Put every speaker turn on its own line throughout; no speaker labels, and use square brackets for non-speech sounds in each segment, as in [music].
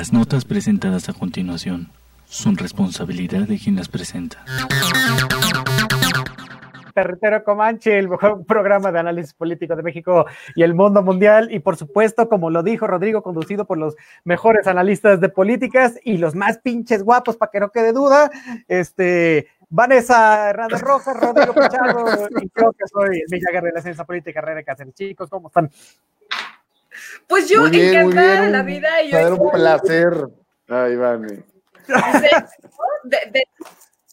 Las notas presentadas a continuación son responsabilidad de quien las presenta.
Territorio Comanche, el mejor programa de análisis político de México y el mundo mundial. Y por supuesto, como lo dijo Rodrigo, conducido por los mejores analistas de políticas y los más pinches guapos, para que no quede duda. Este, Vanessa Hernández Rojas, Rodrigo Pichardo, y creo que soy Milla de la Ciencia Política, René Cáceres. Chicos, ¿cómo están?
Pues yo encantada la vida. Y
yo un placer. Ay, Vane.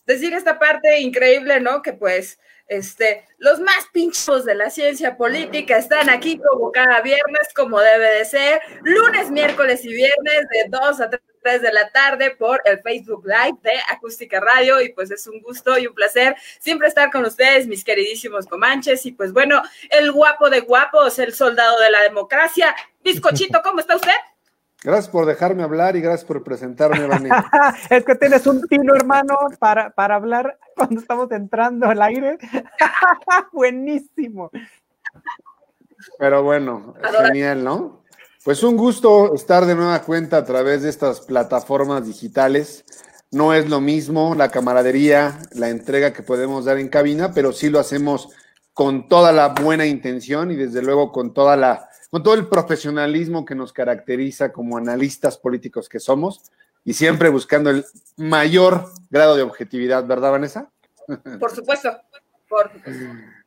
decir esta parte increíble, ¿no? Que pues este, los más pinchos de la ciencia política están aquí como cada viernes, como debe de ser, lunes, miércoles y viernes de 2 a 3 de la tarde por el Facebook Live de Acústica Radio. Y pues es un gusto y un placer siempre estar con ustedes, mis queridísimos comanches. Y pues bueno, el guapo de guapos, el soldado de la democracia, Bizcochito, ¿cómo está usted?
Gracias por dejarme hablar y gracias por presentarme, Vanessa. [laughs]
es que tienes un tino, hermano, para, para hablar cuando estamos entrando al aire. [laughs] Buenísimo.
Pero bueno, genial, ¿no? Pues un gusto estar de nueva cuenta a través de estas plataformas digitales. No es lo mismo la camaradería, la entrega que podemos dar en cabina, pero sí lo hacemos con toda la buena intención y desde luego con toda la con todo el profesionalismo que nos caracteriza como analistas políticos que somos y siempre buscando el mayor grado de objetividad, ¿verdad, Vanessa?
Por supuesto.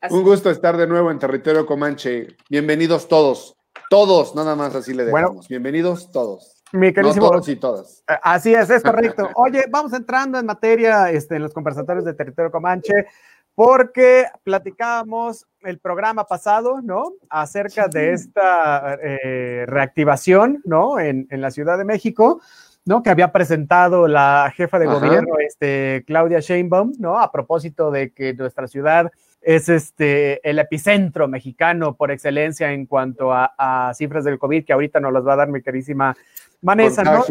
Un gusto estar de nuevo en territorio Comanche. Bienvenidos todos, todos, nada más así le dejamos. Bienvenidos todos.
Mi queridísimo,
todos y todas.
Eh, así es, es correcto. [laughs] Oye, vamos entrando en materia este, en los conversatorios de territorio Comanche porque platicábamos el programa pasado, ¿no? Acerca de esta eh, reactivación, ¿no? En, la Ciudad de México, ¿no? Que había presentado la jefa de gobierno, este, Claudia Sheinbaum, ¿no? A propósito de que nuestra ciudad es este, el epicentro mexicano por excelencia en cuanto a, cifras del COVID, que ahorita nos las va a dar mi querísima Vanessa, ¿no?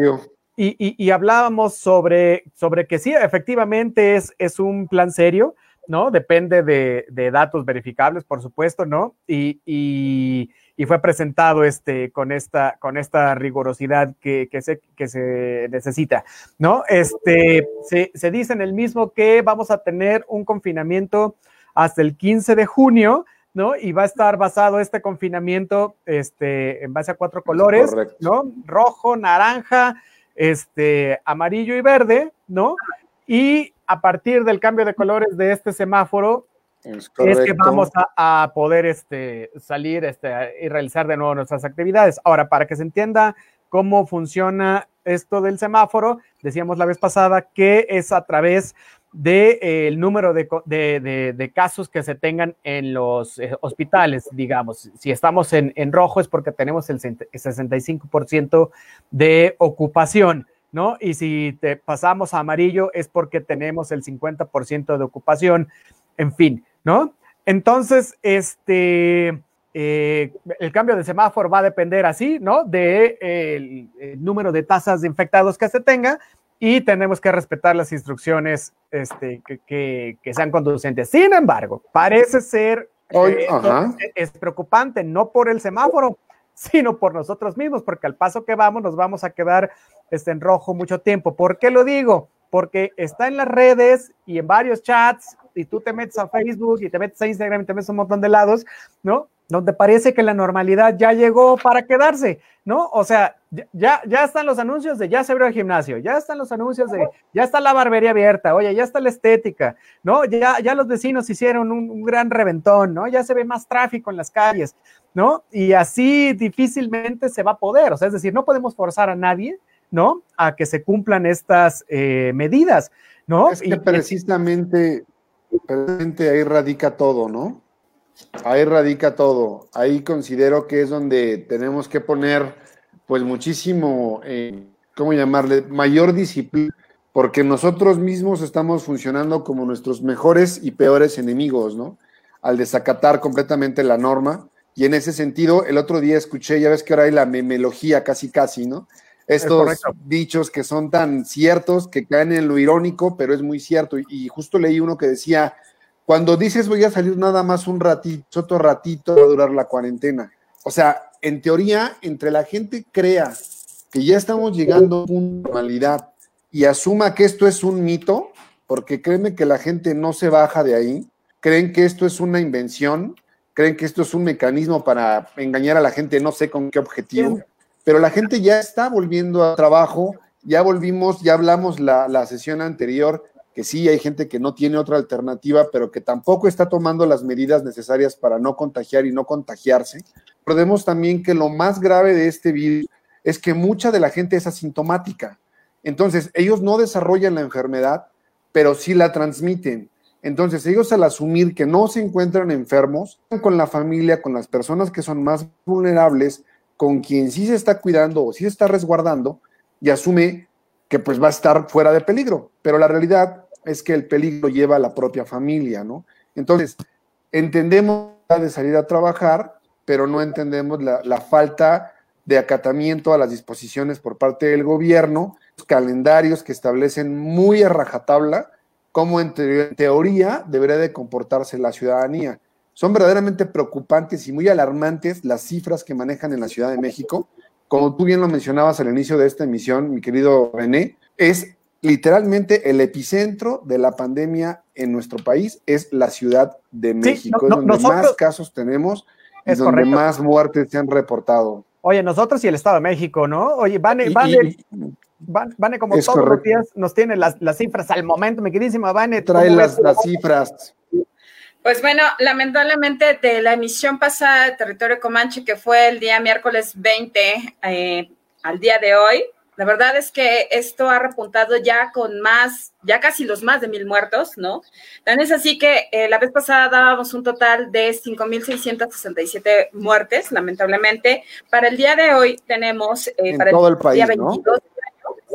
Y, hablábamos sobre, sobre que sí, efectivamente es, es un plan serio, ¿no? Depende de, datos verificables, por supuesto, ¿no? Y, fue presentado este, con, esta, con esta rigurosidad que, se, que se necesita, ¿no? Este, se, dice en el mismo que vamos a tener un confinamiento hasta el 15 de junio, ¿no? Y va a estar basado este confinamiento este, en base a cuatro colores, ¿no? Rojo, naranja, este, amarillo y verde, ¿no? Y a partir del cambio de colores de este semáforo, es, que vamos a, poder este, salir este, y realizar de nuevo nuestras actividades. Ahora, para que se entienda cómo funciona esto del semáforo, decíamos la vez pasada que es a través del de, eh, número de, de, casos que se tengan en los eh, hospitales, digamos. Si estamos en, en, rojo es porque tenemos el 65% de ocupación. ¿No? Y si te pasamos a amarillo es porque tenemos el 50% de ocupación, en fin, ¿no? Entonces, este, eh, el cambio de semáforo va a depender así, ¿no? De el, número de tasas de infectados que se tenga y tenemos que respetar las instrucciones este, que, sean conducentes. Sin embargo, parece ser
Hoy,
es preocupante, no por el semáforo, [laughs] sino por nosotros mismos, porque al paso que vamos nos vamos a quedar este, en rojo mucho tiempo. ¿Por qué lo digo? Porque está en las redes y en varios chats, y tú te metes a Facebook y te metes a Instagram y te metes a un montón de lados, ¿no? Donde parece que la normalidad ya llegó para quedarse, ¿no? O sea, ya, ya están los anuncios de ya se abrió el gimnasio, ya están los anuncios de ya está la barbería abierta, oye, ya está la estética, ¿no? Ya, ya los vecinos hicieron un, un gran reventón, ¿no? Ya se ve más tráfico en las calles, ¿no? Y así difícilmente se va a poder, o sea, es decir, no podemos forzar a nadie, ¿no? A que se cumplan estas eh, medidas, ¿no?
Es que precisamente, precisamente ahí radica todo, ¿no? Ahí radica todo. Ahí considero que es donde tenemos que poner, pues, muchísimo, eh, ¿cómo llamarle? Mayor disciplina, porque nosotros mismos estamos funcionando como nuestros mejores y peores enemigos, ¿no? Al desacatar completamente la norma. Y en ese sentido, el otro día escuché, ya ves que ahora hay la memelogía casi casi, ¿no? estos dichos que son tan ciertos que caen en lo irónico, pero es muy cierto. Y, justo leí uno que decía, cuando dices voy a salir nada más un ratito, otro ratito va a durar la cuarentena. O sea, en teoría, entre la gente crea que ya estamos llegando a una normalidad y asuma que esto es un mito, porque créeme que la gente no se baja de ahí, creen que esto es una invención, creen que esto es un mecanismo para engañar a la gente, no sé con qué objetivo, pero la gente ya está volviendo a trabajo, ya volvimos, ya hablamos la, la sesión anterior, que sí hay gente que no tiene otra alternativa, pero que tampoco está tomando las medidas necesarias para no contagiar y no contagiarse. Recordemos también que lo más grave de este virus es que mucha de la gente es asintomática. Entonces, ellos no desarrollan la enfermedad, pero sí la transmiten. Entonces, ellos al asumir que no se encuentran enfermos, con la familia, con las personas que son más vulnerables, con quien sí se está cuidando o sí se está resguardando, y asume que pues va a estar fuera de peligro. Pero la realidad es que el peligro lleva a la propia familia, ¿no? Entonces, entendemos la de salir a trabajar, pero no entendemos la, la falta de acatamiento a las disposiciones por parte del gobierno, calendarios que establecen muy a rajatabla cómo en, teoría debería de comportarse la ciudadanía. Son verdaderamente preocupantes y muy alarmantes las cifras que manejan en la Ciudad de México. Como tú bien lo mencionabas al inicio de esta emisión, mi querido René, es literalmente el epicentro de la pandemia en nuestro país, es la Ciudad de México, es donde más casos tenemos y donde más muertes se han reportado.
Oye, nosotros y el Estado de México, ¿no? Oye, Vane, Vane, Vane como todos los días nos tiene las, cifras al momento, mi queridísima Vane.
Trae las, las cifras.
Pues bueno, lamentablemente de la emisión pasada de Territorio Comanche, que fue el día miércoles 20 eh, al día de hoy, la verdad es que esto ha repuntado ya con más, ya casi los más de mil muertos, ¿no? Tan es así que eh, la vez pasada dábamos un total de 5.667 muertes, lamentablemente. Para el día de hoy tenemos,
eh, para todo el, país, día 22,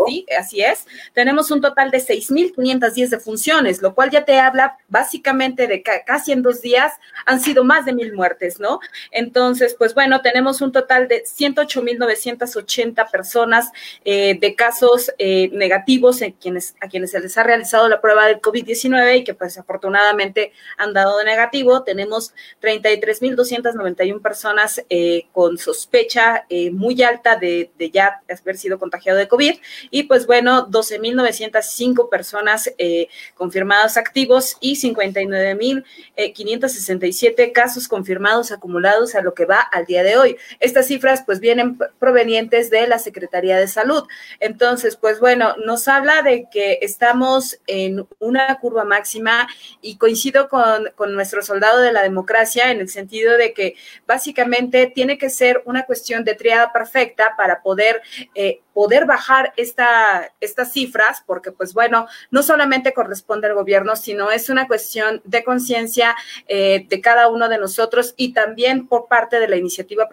sí, así es. Tenemos un total de 6.510 defunciones, lo cual ya te habla básicamente de que casi en dos días han sido más de mil muertes, ¿no? Entonces, pues bueno, tenemos un total de 108.980 personas eh, de casos eh, negativos en quienes, a quienes se les ha realizado la prueba del COVID-19 y que pues afortunadamente han dado de negativo. Tenemos 33.291 personas eh, con sospecha muy alta de, de ya haber sido contagiado de COVID y pues bueno, 12.905 personas eh, confirmados activos y 59.567 eh, casos confirmados acumulados a lo que va al día de hoy. Estas cifras pues vienen provenientes de la Secretaría de Salud. Entonces, pues bueno, nos habla de que estamos en una curva máxima y coincido con, con nuestro soldado de la democracia en el sentido de que básicamente tiene que ser una cuestión de triada perfecta para poder, eh, poder bajar esta, estas cifras, porque pues bueno, no solamente corresponde al gobierno, sino es una cuestión de conciencia eh, de cada uno de nosotros y también por parte de la iniciativa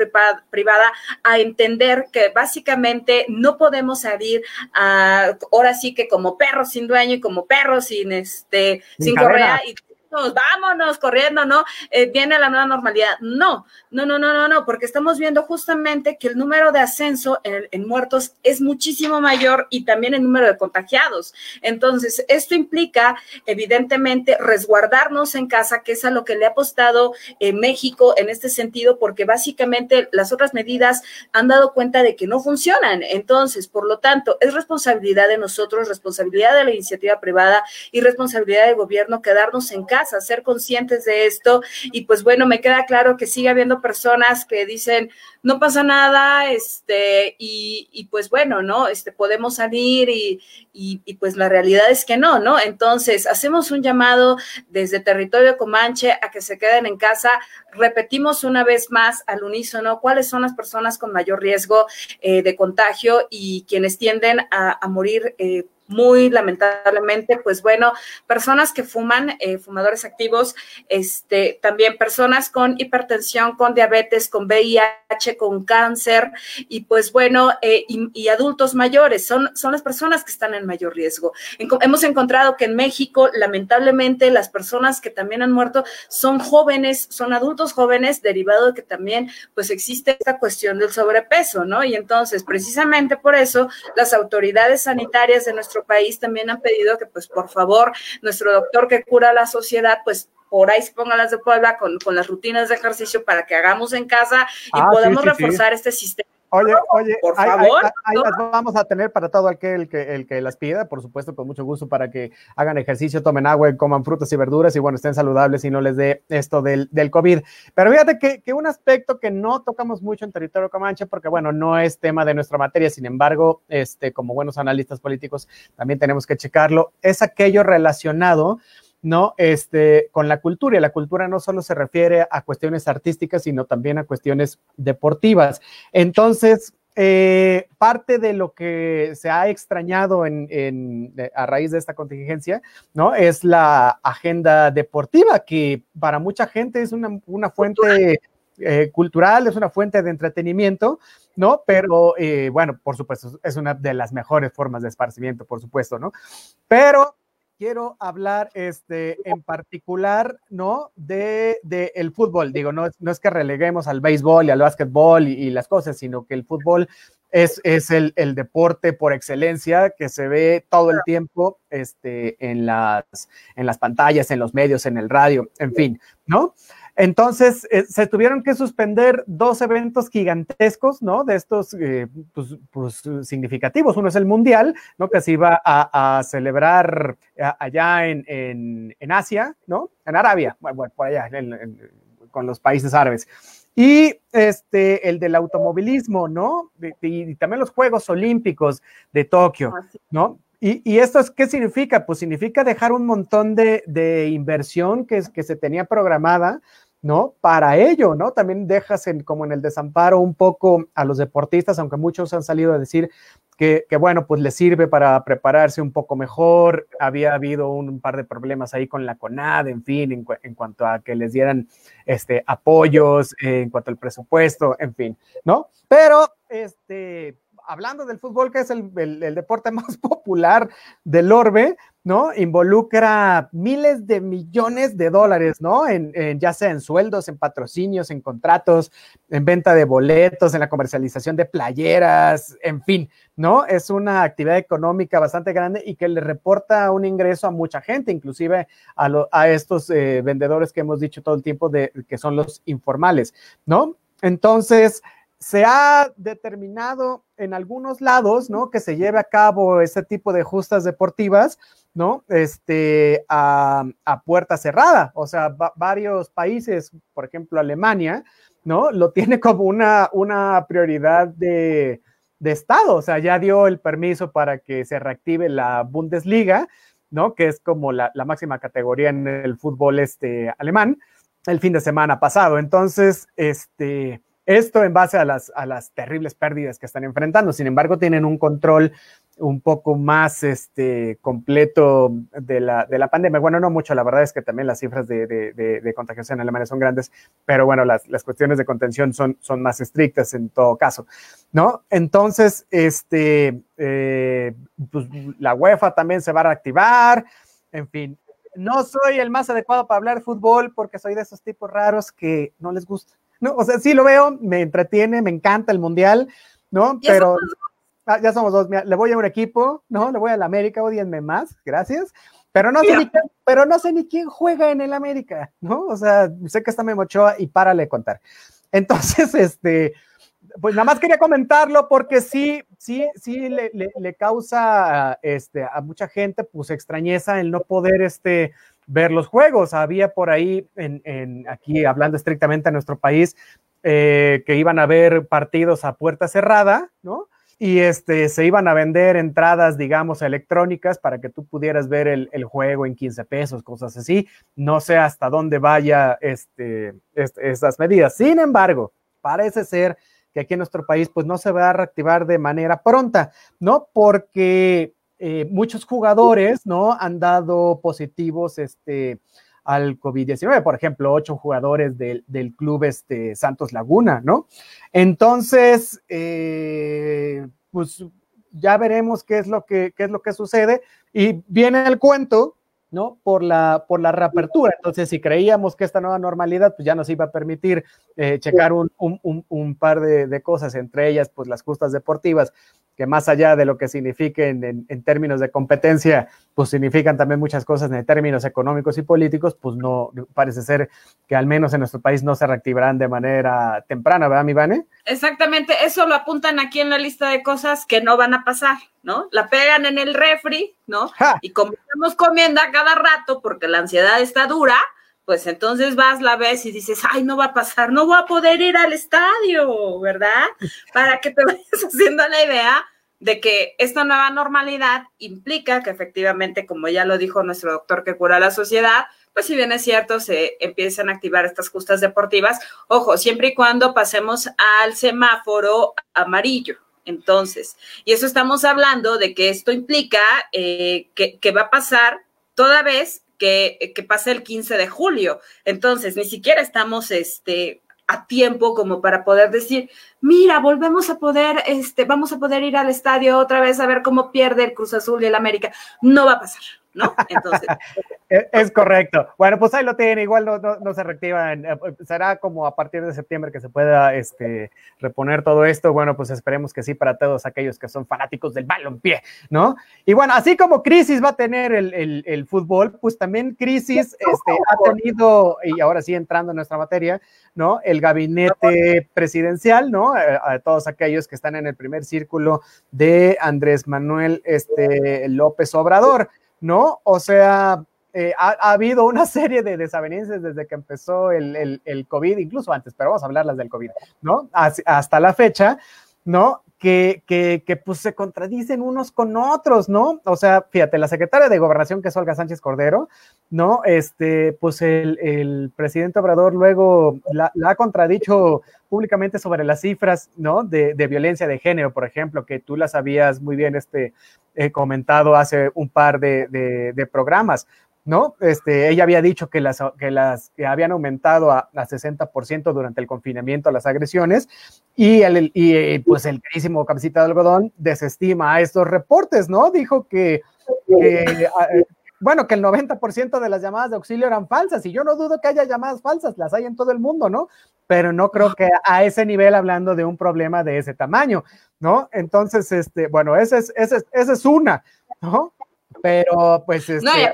privada a entender que básicamente no podemos salir a, ahora sí que como perros sin dueño y como perros sin este, sin, correa y vámonos corriendo, ¿no? Eh, viene la nueva normalidad. No, no, no, no, no, no, porque estamos viendo justamente que el número de ascenso en, muertos es muchísimo mayor y también el número de contagiados. Entonces, esto implica, evidentemente, resguardarnos en casa, que es a lo que le ha apostado eh, México en este sentido, porque básicamente las otras medidas han dado cuenta de que no funcionan. Entonces, por lo tanto, es responsabilidad de nosotros, responsabilidad de la iniciativa privada y responsabilidad del gobierno quedarnos en casa ser conscientes de esto. Y pues bueno, me queda claro que sigue habiendo personas que dicen, no pasa nada, este, y, pues bueno, ¿no? Este, podemos salir y, y, pues la realidad es que no, ¿no? Entonces, hacemos un llamado desde territorio Comanche a que se queden en casa. Repetimos una vez más al unísono cuáles son las personas con mayor riesgo eh, de contagio y quienes tienden a, morir eh, muy lamentablemente, pues bueno, personas que fuman, eh, fumadores activos, este, también personas con hipertensión, con diabetes, con VIH, con cáncer, y pues bueno, eh, y, adultos mayores, son, son las personas que están en mayor riesgo. hemos encontrado que en México, lamentablemente, las personas que también han muerto son jóvenes, son adultos jóvenes, derivado de que también, pues existe esta cuestión del sobrepeso, ¿no? Y entonces, precisamente por eso, las autoridades sanitarias de nuestro país también han pedido que, pues, por favor, nuestro doctor que cura la sociedad, pues, por ahí se pongan las de Puebla con, las rutinas de ejercicio para que hagamos en casa y ah, podamos reforzar este sistema
Oye, oye,
por favor,
ahí, ahí
¿no?
las vamos a tener para todo aquel que, el que las pida, por supuesto, con mucho gusto para que hagan ejercicio, tomen agua, coman frutas y verduras y bueno, estén saludables y no les dé esto del, del COVID. Pero fíjate que, que un aspecto que no tocamos mucho en territorio comanche, porque bueno, no es tema de nuestra materia, sin embargo, este, como buenos analistas políticos, también tenemos que checarlo, es aquello relacionado ¿no? Este, con la cultura. Y la cultura no solo se refiere a cuestiones artísticas, sino también a cuestiones deportivas. Entonces, eh, parte de lo que se ha extrañado en, en, a raíz de esta contingencia, ¿no? Es la agenda deportiva, que para mucha gente es una, una fuente eh, cultural, es una fuente de entretenimiento, ¿no? Pero eh, bueno, por supuesto, es una de las mejores formas de esparcimiento, por supuesto, ¿no? Pero quiero hablar este, en particular, ¿no? De, de el fútbol. Digo, no, no, es que releguemos al béisbol y al básquetbol y, y las cosas, sino que el fútbol es, es el, el, deporte por excelencia que se ve todo el tiempo este, en, las, en las pantallas, en los medios, en el radio, en fin, ¿no? Entonces, eh, se tuvieron que suspender dos eventos gigantescos, ¿no? De estos, eh, pues, pues, significativos. Uno es el Mundial, ¿no? Que se iba a, a celebrar a, allá en, en, en, Asia, ¿no? En Arabia, bueno, por allá, en, con los países árabes. Y este, el del automovilismo, ¿no? Y, y también los Juegos Olímpicos de Tokio, ¿no? Y, y, esto es, ¿qué significa? Pues significa dejar un montón de, de inversión que, que, se tenía programada, ¿no? Para ello, ¿no? También dejas en, como en el desamparo un poco a los deportistas, aunque muchos han salido a decir que, que, bueno, pues les sirve para prepararse un poco mejor. Había habido un, par de problemas ahí con la CONAD, en fin, en, cuanto a que les dieran este, apoyos, eh, en cuanto al presupuesto, en fin, ¿no? Pero, este, hablando del fútbol, que es el, el, deporte [laughs] más popular del orbe, ¿no? Involucra miles de millones de dólares, ¿no? En, en, ya sea en sueldos, en patrocinios, en contratos, en venta de boletos, en la comercialización de playeras, en fin, ¿no? Es una actividad económica bastante grande y que le reporta un ingreso a mucha gente, inclusive a, lo, a estos eh, vendedores que hemos dicho todo el tiempo de que son los informales, ¿no? Entonces, se ha determinado en algunos lados, ¿no? Que se lleve a cabo ese tipo de justas deportivas, ¿no? Este, a, puerta cerrada. O sea, va, varios países, por ejemplo, Alemania, ¿no? Lo tiene como una, una prioridad de, de Estado. O sea, ya dio el permiso para que se reactive la Bundesliga, ¿no? Que es como la, la máxima categoría en el fútbol este, alemán, el fin de semana pasado. Entonces, este esto en base a las, a las terribles pérdidas que están enfrentando. Sin embargo, tienen un control un poco más este, completo de la, de la pandemia. Bueno, no mucho, la verdad es que también las cifras de, de, de, contagiación en Alemania son grandes, pero bueno, las, las cuestiones de contención son, son más estrictas en todo caso, ¿no? Entonces, este, eh, pues, la UEFA también se va a reactivar, en fin. No soy el más adecuado para hablar de fútbol porque soy de esos tipos raros que no les gusta. ¿No? O sea, sí lo veo, me entretiene, me encanta el mundial, ¿no?
Ya
Pero
somos
ah, ya somos dos, mira, le voy a un equipo, ¿no? Le voy a la América, odienme más, gracias. Pero no, sé ni quién, pero no sé ni quién juega en el América, ¿no? O sea, sé que está Memo Ochoa y párale de contar. Entonces, [laughs] este, pues nada más quería comentarlo porque sí, sí, sí le, le, le causa este, a mucha gente, pues, extrañeza el no poder, este, ver los juegos. Había por ahí, en, aquí hablando estrictamente a nuestro país, eh, que iban a ver partidos a puerta cerrada, ¿no? Y este, se iban a vender entradas, digamos, electrónicas para que tú pudieras ver el, juego en 15 pesos, cosas así. No sé hasta dónde vaya este, estas medidas. Sin embargo, parece ser que aquí en nuestro país, pues no se va a reactivar de manera pronta, ¿no? Porque eh, muchos jugadores, ¿no? Han dado positivos, este, al COVID-19, por ejemplo, ocho jugadores del, del, club este, Santos Laguna, ¿no? Entonces, eh, pues ya veremos qué es lo que, qué es lo que sucede y viene el cuento, ¿no? Por la, por la reapertura. Entonces, si creíamos que esta nueva normalidad, pues ya nos iba a permitir eh, checar un, un, un, par de, de, cosas, entre ellas, pues las justas deportivas, que más allá de lo que signifiquen en, en, términos de competencia, pues significan también muchas cosas en términos económicos y políticos, pues no, parece ser que al menos en nuestro país no se reactivarán de manera temprana, ¿verdad, mi Vane?
Exactamente, eso lo apuntan aquí en la lista de cosas que no van a pasar, ¿no? La pegan en el refri, ¿no? Y como estamos comiendo a cada rato porque la ansiedad está dura, pues entonces vas, la ves y dices, ay, no va a pasar, no voy a poder ir al estadio, ¿verdad? Para que te [laughs] vayas haciendo la idea de que esta nueva normalidad implica que efectivamente, como ya lo dijo nuestro doctor que cura la sociedad, pues si bien es cierto, se empiezan a activar estas justas deportivas, ojo, siempre y cuando pasemos al semáforo amarillo. Entonces, y eso estamos hablando de que esto implica eh, que, va a pasar toda vez que, que pase el 15 de julio. Entonces, ni siquiera estamos este, a tiempo como para poder decir, mira, volvemos a poder, este, vamos a poder ir al estadio otra vez a ver cómo pierde el Cruz Azul y el América. No va a pasar. ¿No? Entonces. [laughs]
es correcto. Bueno, pues ahí lo tiene, igual no, no, se reactiva. Eh, será como a partir de septiembre que se pueda este, reponer todo esto. Bueno, pues esperemos que sí para todos aquellos que son fanáticos del balompié, ¿no? Y bueno, así como crisis va a tener el, el, fútbol, pues también crisis este, ha tenido, y ahora sí entrando en nuestra materia, ¿no? El gabinete presidencial, ¿no? Eh, a, todos aquellos que están en el primer círculo de Andrés Manuel este, López Obrador. ¿No? O sea, eh, ha, habido una [laughs] serie de desavenencias desde que empezó el, el, COVID, incluso antes, pero vamos a hablarlas del COVID, ¿no? Hasta la fecha, ¿no? Que, que, que, pues se contradicen unos con otros, ¿no? O sea, fíjate, la secretaria de Gobernación, que es Olga Sánchez Cordero, ¿no? Este, pues el, el presidente Obrador luego la, ha contradicho públicamente sobre las cifras, ¿no? De, de, violencia de género, por ejemplo, que tú las habías muy bien este, eh, comentado hace un par de, de, programas. ¿No? Este, ella había dicho que las, que las que habían aumentado a, a 60% durante el confinamiento las agresiones y, el, y eh, pues el carísimo cabecita de algodón desestima a estos reportes, ¿no? Dijo que, que bueno, que el 90% de las llamadas de auxilio eran falsas, y yo no dudo que haya llamadas falsas, las hay en todo el mundo, ¿no? Pero no creo que a ese nivel hablando de un problema de ese tamaño, ¿no? Entonces, este, bueno, esa es, esa es, esa es una, ¿no? Pero pues... Este,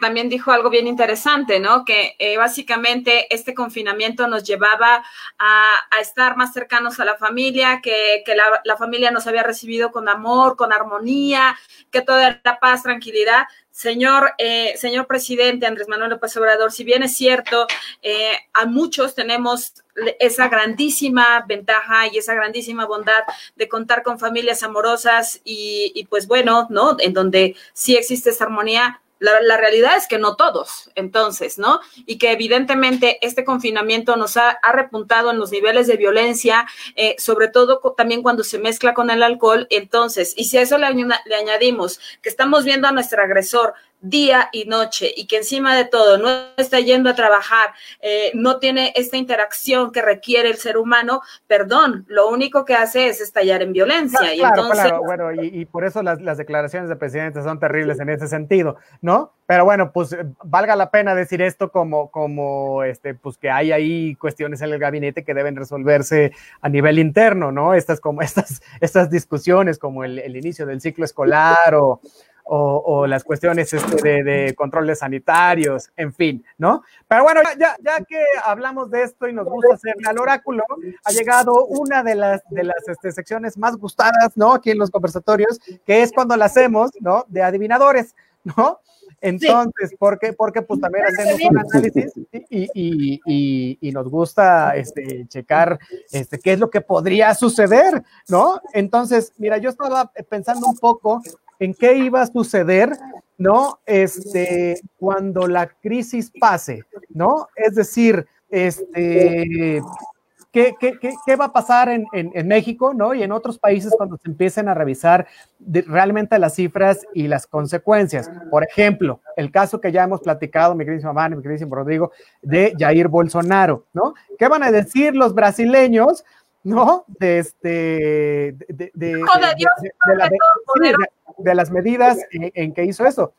también dijo algo bien interesante, ¿no? Que eh, básicamente este confinamiento nos llevaba a, estar más cercanos a la familia, que, la, familia nos había recibido con amor, con armonía, que toda era paz, tranquilidad. Señor, eh, señor presidente Andrés Manuel López Obrador, si bien es cierto, eh, a muchos tenemos esa grandísima ventaja y esa grandísima bondad de contar con familias amorosas y pues bueno, ¿no? En donde sí existe esa armonía, la, realidad es que no todos, entonces, ¿no? Y que evidentemente este confinamiento nos ha, repuntado en los niveles de violencia, eh, sobre todo también cuando se mezcla con el alcohol. Entonces, y si a eso le, le añadimos que estamos viendo a nuestro agresor día y noche y que encima de todo no está yendo a trabajar, eh, no tiene esta interacción que requiere el ser humano, perdón, lo único que hace es estallar en violencia. y entonces...
bueno, y, por eso las, las, declaraciones del presidente son terribles en ese sentido, ¿no? Pero bueno, pues eh, valga la pena decir esto como, como este, pues que hay ahí cuestiones en el gabinete que deben resolverse a nivel interno, ¿no? Estas como [laughs] estas, estas discusiones como el, el inicio del ciclo escolar o o, las cuestiones este, de, controles sanitarios, en fin, ¿no? Pero bueno, ya, ya que hablamos de esto y nos gusta hacer al oráculo, ha llegado una de las, de las este, secciones más gustadas, ¿no? Aquí en los conversatorios, que es cuando la hacemos, ¿no? De adivinadores, ¿no? Entonces, ¿por qué? Porque pues también hacemos un análisis y, y, y, y, nos gusta este, checar este, qué es lo que podría suceder, ¿no? Entonces, mira, yo estaba pensando un poco en qué iba a suceder, ¿no? Este, cuando la crisis pase, ¿no? Es decir, este, ¿qué, qué, qué, va a pasar en, en, México, ¿no? Y en otros países cuando se empiecen a revisar realmente las cifras y las consecuencias. Por ejemplo, el caso que ya hemos platicado, mi queridísima Mani, mi queridísimo Rodrigo, de Jair Bolsonaro, ¿no? ¿Qué van a decir los brasileños? ¿No? De este, de, de, de, las medidas en, que hizo eso.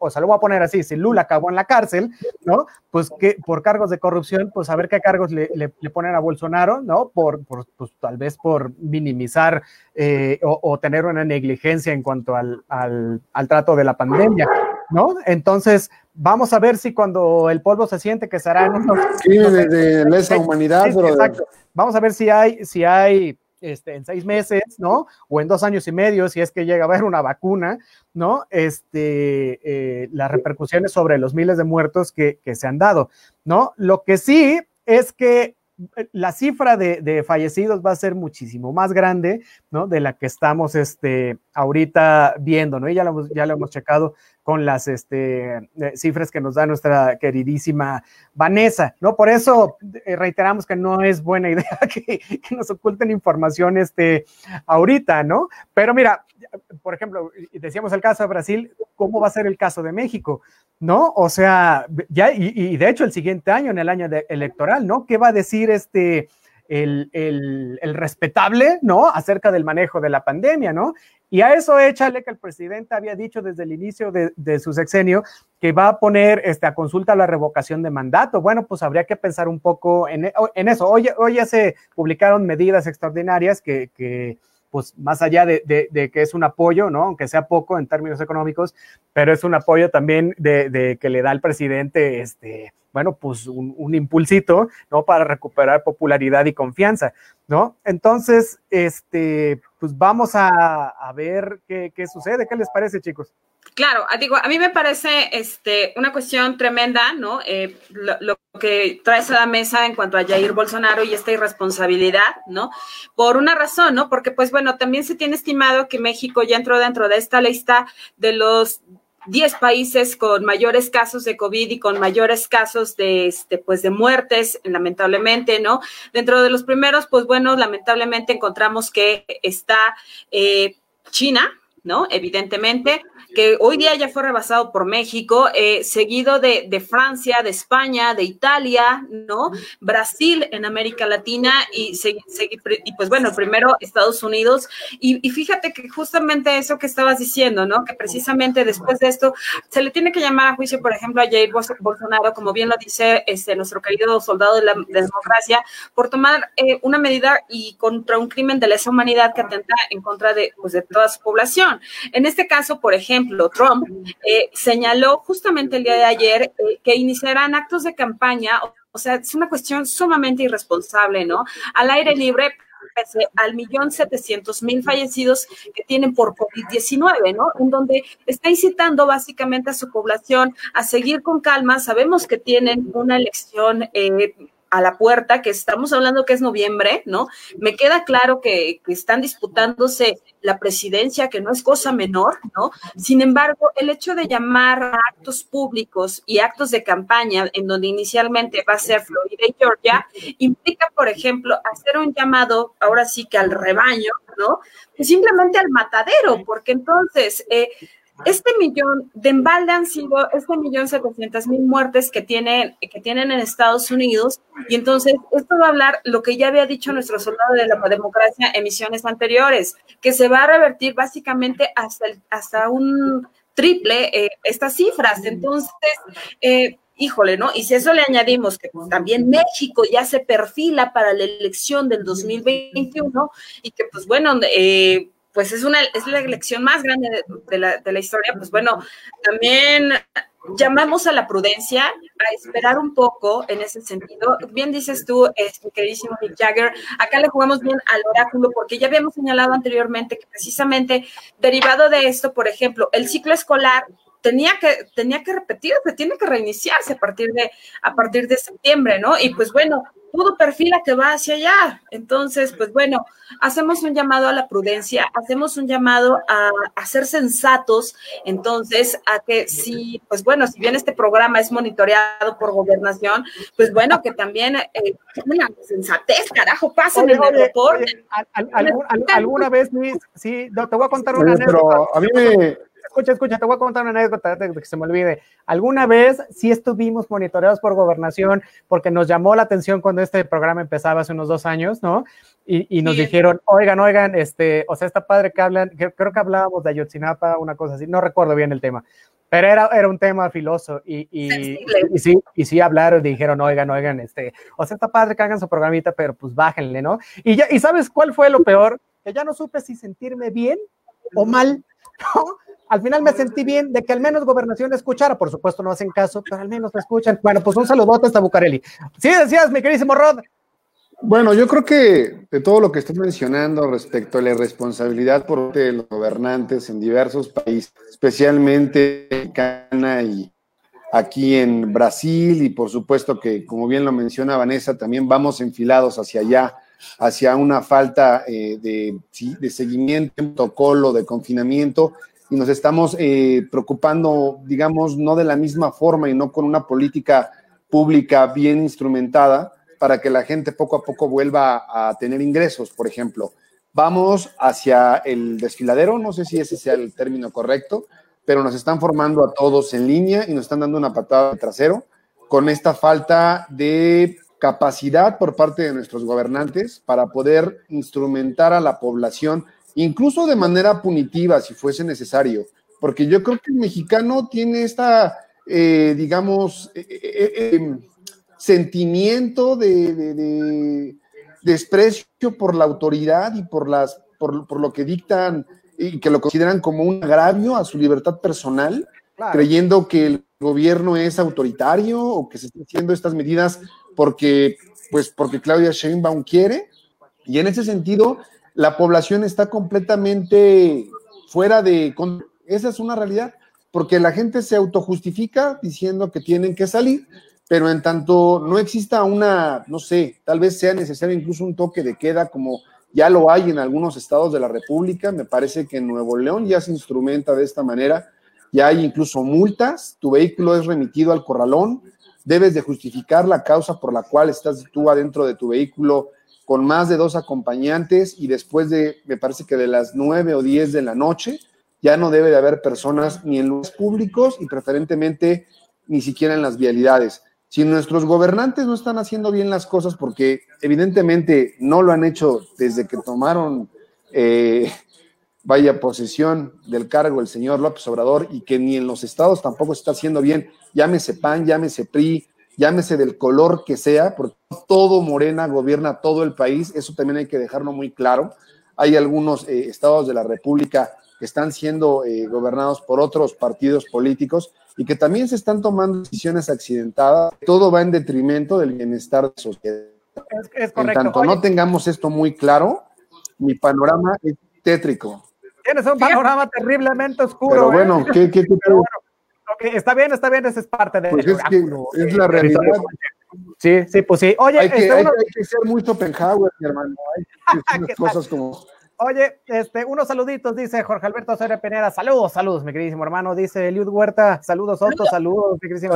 o sea, lo voy a poner así, si Lula acabó en la cárcel, ¿no? Pues que por cargos de corrupción, pues a ver qué cargos le, le, ponen a Bolsonaro, ¿no? Por, por pues, tal vez por minimizar eh, o, tener una negligencia en cuanto al, al, al trato de la pandemia. ¿No? Entonces, vamos a ver si cuando el polvo se siente que será en unos...
Sí, de, de lesa humanidad,
sí, exacto. Vamos a ver si hay, si hay este, en seis meses, ¿no? O en dos años y medio, si es que llega a haber una vacuna, ¿no? Este, eh, las repercusiones sobre los miles de muertos que, que, se han dado, ¿no? Lo que sí es que la cifra de, de, fallecidos va a ser muchísimo más grande, ¿no? De la que estamos este, ahorita viendo, ¿no? Y ya lo, hemos, ya lo hemos checado con las este, eh, cifras que nos da nuestra queridísima Vanessa, ¿no? Por eso eh, reiteramos que no es buena [laughs] idea que, nos oculten información este, ahorita, ¿no? Pero mira, por ejemplo, decíamos el caso de Brasil, ¿cómo va a ser el caso de México? ¿No? O sea, ya, y, de hecho el siguiente año, en el año electoral, ¿no? ¿Qué va a decir este... El, el, respetable, ¿no? Acerca del manejo de la pandemia, ¿no? Y a eso échale que el presidente había dicho desde el inicio de, de su sexenio que va a poner este, a consulta la revocación de mandato. Bueno, pues habría que pensar un poco en, en eso. Hoy, hoy ya se publicaron medidas extraordinarias que, que pues más allá de, de, de, que es un apoyo, ¿no? Aunque sea poco en términos económicos, pero es un apoyo también de, de que le da al presidente, este, bueno, pues un, un, impulsito, ¿no? Para recuperar popularidad y confianza, ¿no? Entonces, este, pues vamos a, a ver qué, qué, sucede. ¿Qué les parece, chicos?
Claro, digo, a mí me parece este, una cuestión tremenda, ¿no? Eh, lo, lo, que traes a la mesa en cuanto a Jair Bolsonaro y esta irresponsabilidad, ¿no? Por una razón, ¿no? Porque, pues bueno, también se tiene estimado que México ya entró dentro de esta lista de los 10 países con mayores casos de COVID y con mayores casos de, este, pues, de muertes, lamentablemente, ¿no? Dentro de los primeros, pues bueno, lamentablemente encontramos que está eh, China, ¿no? Evidentemente, que hoy día ya fue rebasado por México, eh, seguido de, de, Francia, de España, de Italia, ¿no? Brasil en América Latina y, y pues bueno, primero Estados Unidos. Y, fíjate que justamente eso que estabas diciendo, ¿no? Que precisamente después de esto se le tiene que llamar a juicio, por ejemplo, a Jair Bolsonaro, como bien lo dice este, nuestro querido soldado de la, de la democracia, por tomar eh, una medida y contra un crimen de lesa humanidad que atenta en contra de, pues, de toda su población. En este caso, por ejemplo, Trump eh, señaló justamente el día de ayer eh, que iniciarán actos de campaña, o, sea, es una cuestión sumamente irresponsable, ¿no? Al aire libre al millón setecientos mil fallecidos que tienen por COVID-19, ¿no? En donde está incitando básicamente a su población a seguir con calma. Sabemos que tienen una elección eh, a la puerta, que estamos hablando que es noviembre, ¿no? Me queda claro que, están disputándose la presidencia, que no es cosa menor, ¿no? Sin embargo, el hecho de llamar a actos públicos y actos de campaña, en donde inicialmente va a ser Florida y Georgia, implica, por ejemplo, hacer un llamado, ahora sí que al rebaño, ¿no? Pues simplemente al matadero, porque entonces... Eh, este millón, de embalde han sido este millón setecientas mil muertes que tienen, que tienen en Estados Unidos, y entonces esto va a hablar lo que ya había dicho nuestro soldado de la democracia en emisiones anteriores, que se va a revertir básicamente hasta, el, hasta un triple eh, estas cifras. Entonces, eh, híjole, ¿no? Y si eso le añadimos que también México ya se perfila para la elección del 2021 y que, pues bueno, eh, pues es una es la elección más grande de, la, de, la, historia, pues bueno, también llamamos a la prudencia, a esperar un poco en ese sentido. Bien dices tú, este, queridísimo Mick Jagger, acá le jugamos bien al oráculo porque ya habíamos señalado anteriormente que precisamente derivado de esto, por ejemplo, el ciclo escolar tenía que, tenía que repetirse, tiene que reiniciarse a partir de, a partir de septiembre, ¿no? Y pues bueno, todo perfila que va hacia allá. Entonces, pues bueno, hacemos un llamado a la prudencia, hacemos un llamado a, a, ser sensatos, entonces, a que si, pues bueno, si bien este programa es monitoreado por gobernación, pues bueno, que también eh, una sensatez, carajo, pasen en el reporte.
¿Alguna vez, Luis? Sí, no, te voy a contar una
anécdota. Pero a mí me
escucha, escucha, te voy a contar una anécdota de que se me olvide. Alguna vez sí estuvimos monitoreados por gobernación porque nos llamó la atención cuando este programa empezaba hace unos dos años, ¿no? Y, y nos sí. dijeron, oigan, oigan, este, o sea, está padre que hablan, creo que hablábamos de Ayotzinapa, una cosa así, no recuerdo bien el tema, pero era, era un tema filoso y, y, y, sí, y sí hablaron y dijeron, oigan, oigan, este, o sea, está padre que hagan su programita, pero pues bájenle, ¿no? Y, ya, y ¿sabes cuál fue lo peor? Que ya no supe si sentirme bien o mal, [laughs] Al final me sentí bien de que al menos gobernación escuchara, por supuesto no hacen caso, pero al menos me escuchan. Bueno, pues un saludote hasta Bucareli. Sí, decías, mi queridísimo Rod.
Bueno, yo creo que de todo lo que estoy mencionando respecto a la responsabilidad por parte de los gobernantes en diversos países, especialmente en Cana y aquí en Brasil, y por supuesto que, como bien lo menciona Vanessa, también vamos enfilados hacia allá, hacia una falta eh, de, de seguimiento, protocolo, de confinamiento, y nos estamos eh, preocupando, digamos, no de la misma forma y no con una política pública bien instrumentada para que la gente poco a poco vuelva a tener ingresos, por ejemplo. Vamos hacia el desfiladero, no sé si ese sea el término correcto, pero nos están formando a todos en línea y nos están dando una patada de trasero con esta falta de capacidad por parte de nuestros gobernantes para poder instrumentar a la población, incluso de manera punitiva, si fuese necesario, porque yo creo que el mexicano tiene esta, eh, digamos, eh, eh, em, sentimiento de, desprecio por la autoridad y por, las, por, lo que dictan y que lo consideran como un agravio a su libertad personal, creyendo que el gobierno es autoritario o que se están haciendo estas medidas porque, pues, porque Claudia Sheinbaum quiere. Y en ese sentido, la población está completamente fuera de... Esa es una realidad, porque la gente se autojustifica diciendo que tienen que salir, pero en tanto no exista una, no sé, tal vez sea necesario incluso un toque de queda como ya lo hay en algunos estados de la República, me parece que en Nuevo León ya se instrumenta de esta manera, ya hay incluso multas, tu vehículo es remitido al corralón, debes de justificar la causa por la cual estás tú adentro de tu vehículo con más de dos acompañantes y después de, me parece que de las nueve o diez de la noche, ya no debe de haber personas ni en los públicos y preferentemente ni siquiera en las vialidades. Si nuestros gobernantes no están haciendo bien las cosas, porque evidentemente no lo han hecho desde que tomaron, eh, vaya posesión del cargo el señor López Obrador y que ni en los estados tampoco se está haciendo bien, llámese PAN, llámese PRI, llámese del color que sea, porque todo Morena gobierna todo el país, eso también hay que dejarlo muy claro. Hay algunos eh, estados de la República que están siendo eh, gobernados por otros partidos políticos y que también se están tomando decisiones accidentadas. Todo va en detrimento del bienestar de la sociedad. Es, correcto. En tanto no tengamos esto muy claro, mi panorama es tétrico.
Tienes un panorama terriblemente oscuro.
Pero bueno, ¿eh? ¿qué, qué,
qué [laughs] está bien, está bien, esa es parte de
pues es, que es la realidad.
Sí, sí, pues sí. Oye,
hay que, este, hay, que ser muy Schopenhauer, mi hermano. Hay que [laughs] cosas como
Oye, este, unos saluditos, dice Jorge Alberto Soria Peneda. Saludos, saludos, mi queridísimo hermano. Dice Eliud Huerta. Saludos, otros saludos, mi queridísimo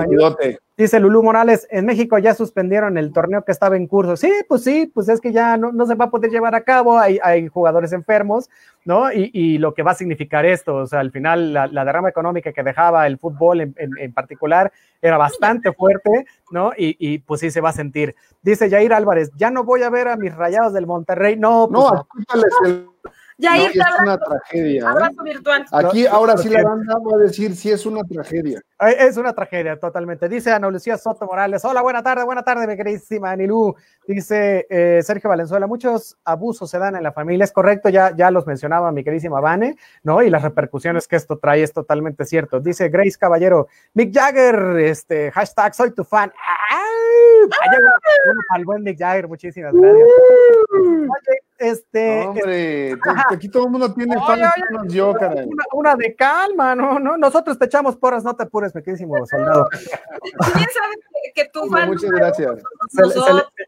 Dice Lulú Morales, en México ya suspendieron el torneo que estaba en curso. Sí, pues sí, pues es que ya no, se va a poder llevar a cabo, hay, jugadores enfermos, ¿no? Y, lo que va a significar esto, o sea, al final la, derrama económica que dejaba el fútbol en, particular era bastante fuerte, ¿no? Y, pues sí se va a sentir. Dice Jair Álvarez, ya no voy a ver a mis rayados del Monterrey. No,
pues, no, el
no,
es una tragedia. ¿eh? Abrazo virtual. Aquí ahora sí la banda va a decir si es una tragedia.
Es una tragedia, totalmente. Dice Ana Lucía Soto Morales. Hola, buena tarde, buena tarde, mi queridísima Anilú. Dice eh, Sergio Valenzuela, muchos abusos se dan en la familia. Es correcto, ya, ya los mencionaba mi queridísima Vane, ¿no? Y las repercusiones que esto trae es totalmente cierto. Dice Grace Caballero, Mick Jagger, este, hashtag soy tu fan. ¡Ay! Vaya, uno para el buen Mick Jagger, muchísimas gracias. Oye, este.
hombre, este, [laughs] aquí todo el mundo tiene fans yo, caray.
Una, de calma, no, no, nosotros te echamos porras, no te apures, me querísimo [laughs] soldado.
Bien sabes que tu fan.
Muchas gracias.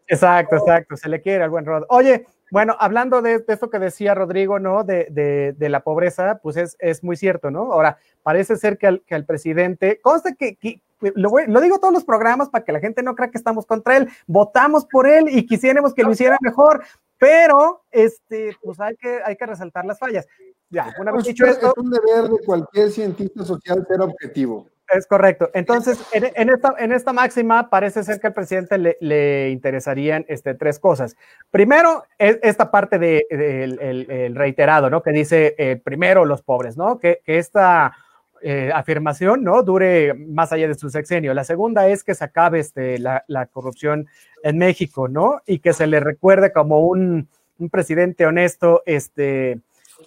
exacto, exacto, se le quiere al buen Rod. Oye, bueno, hablando de, esto que decía Rodrigo, ¿no? De, de, la pobreza, pues es, es, muy cierto, ¿no? Ahora, parece ser que al, que al presidente, conste que, que lo, lo, digo todos los programas para que la gente no crea que estamos contra él, votamos por él y quisiéramos que lo hiciera mejor, pero este, pues hay que, hay que resaltar las fallas. Ya, una vez pues, dicho esto.
Es un deber de cualquier cientista social ser objetivo.
Es correcto. Entonces, en, esta, en esta máxima parece ser que al presidente le, le interesarían este, tres cosas. Primero, es esta parte del de, el, reiterado, ¿no? Que dice eh, primero los pobres, ¿no? Que, que esta eh, afirmación, ¿no? Dure más allá de su sexenio. La segunda es que se acabe este, la, corrupción en México, ¿no? Y que se le recuerde como un, presidente honesto, este,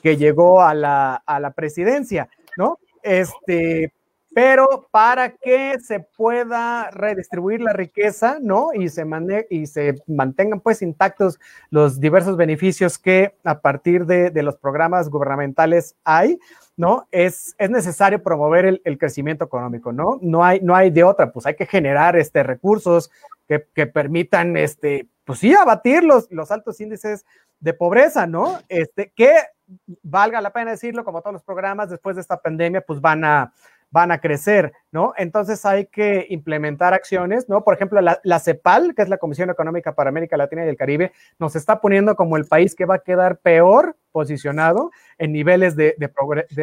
que llegó a la, a la presidencia, ¿no? Este, pero para que se pueda redistribuir la riqueza, ¿no? Y se, y se mantengan pues intactos los diversos beneficios que a partir de, los programas gubernamentales hay, ¿no? Es, es necesario promover el, crecimiento económico, ¿no? No hay, de otra, pues hay que generar este, recursos que, que permitan, este, pues sí, abatir los, los altos índices de pobreza, ¿no? Este, que valga la pena decirlo, como todos los programas después de esta pandemia, pues van a van a crecer, ¿no? Entonces hay que implementar acciones, ¿no? Por ejemplo, la, CEPAL, que es la Comisión Económica para América Latina y el Caribe, nos está poniendo como el país que va a quedar peor posicionado en niveles de,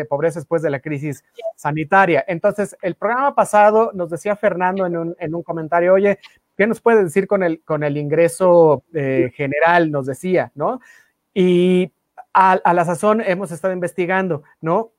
pobreza después de la crisis sanitaria. Entonces, el programa pasado nos decía Fernando en un, comentario, oye, ¿qué nos puede decir con el, con el ingreso eh, general? Nos decía, ¿no? Y a, a, la sazón hemos estado investigando, ¿no?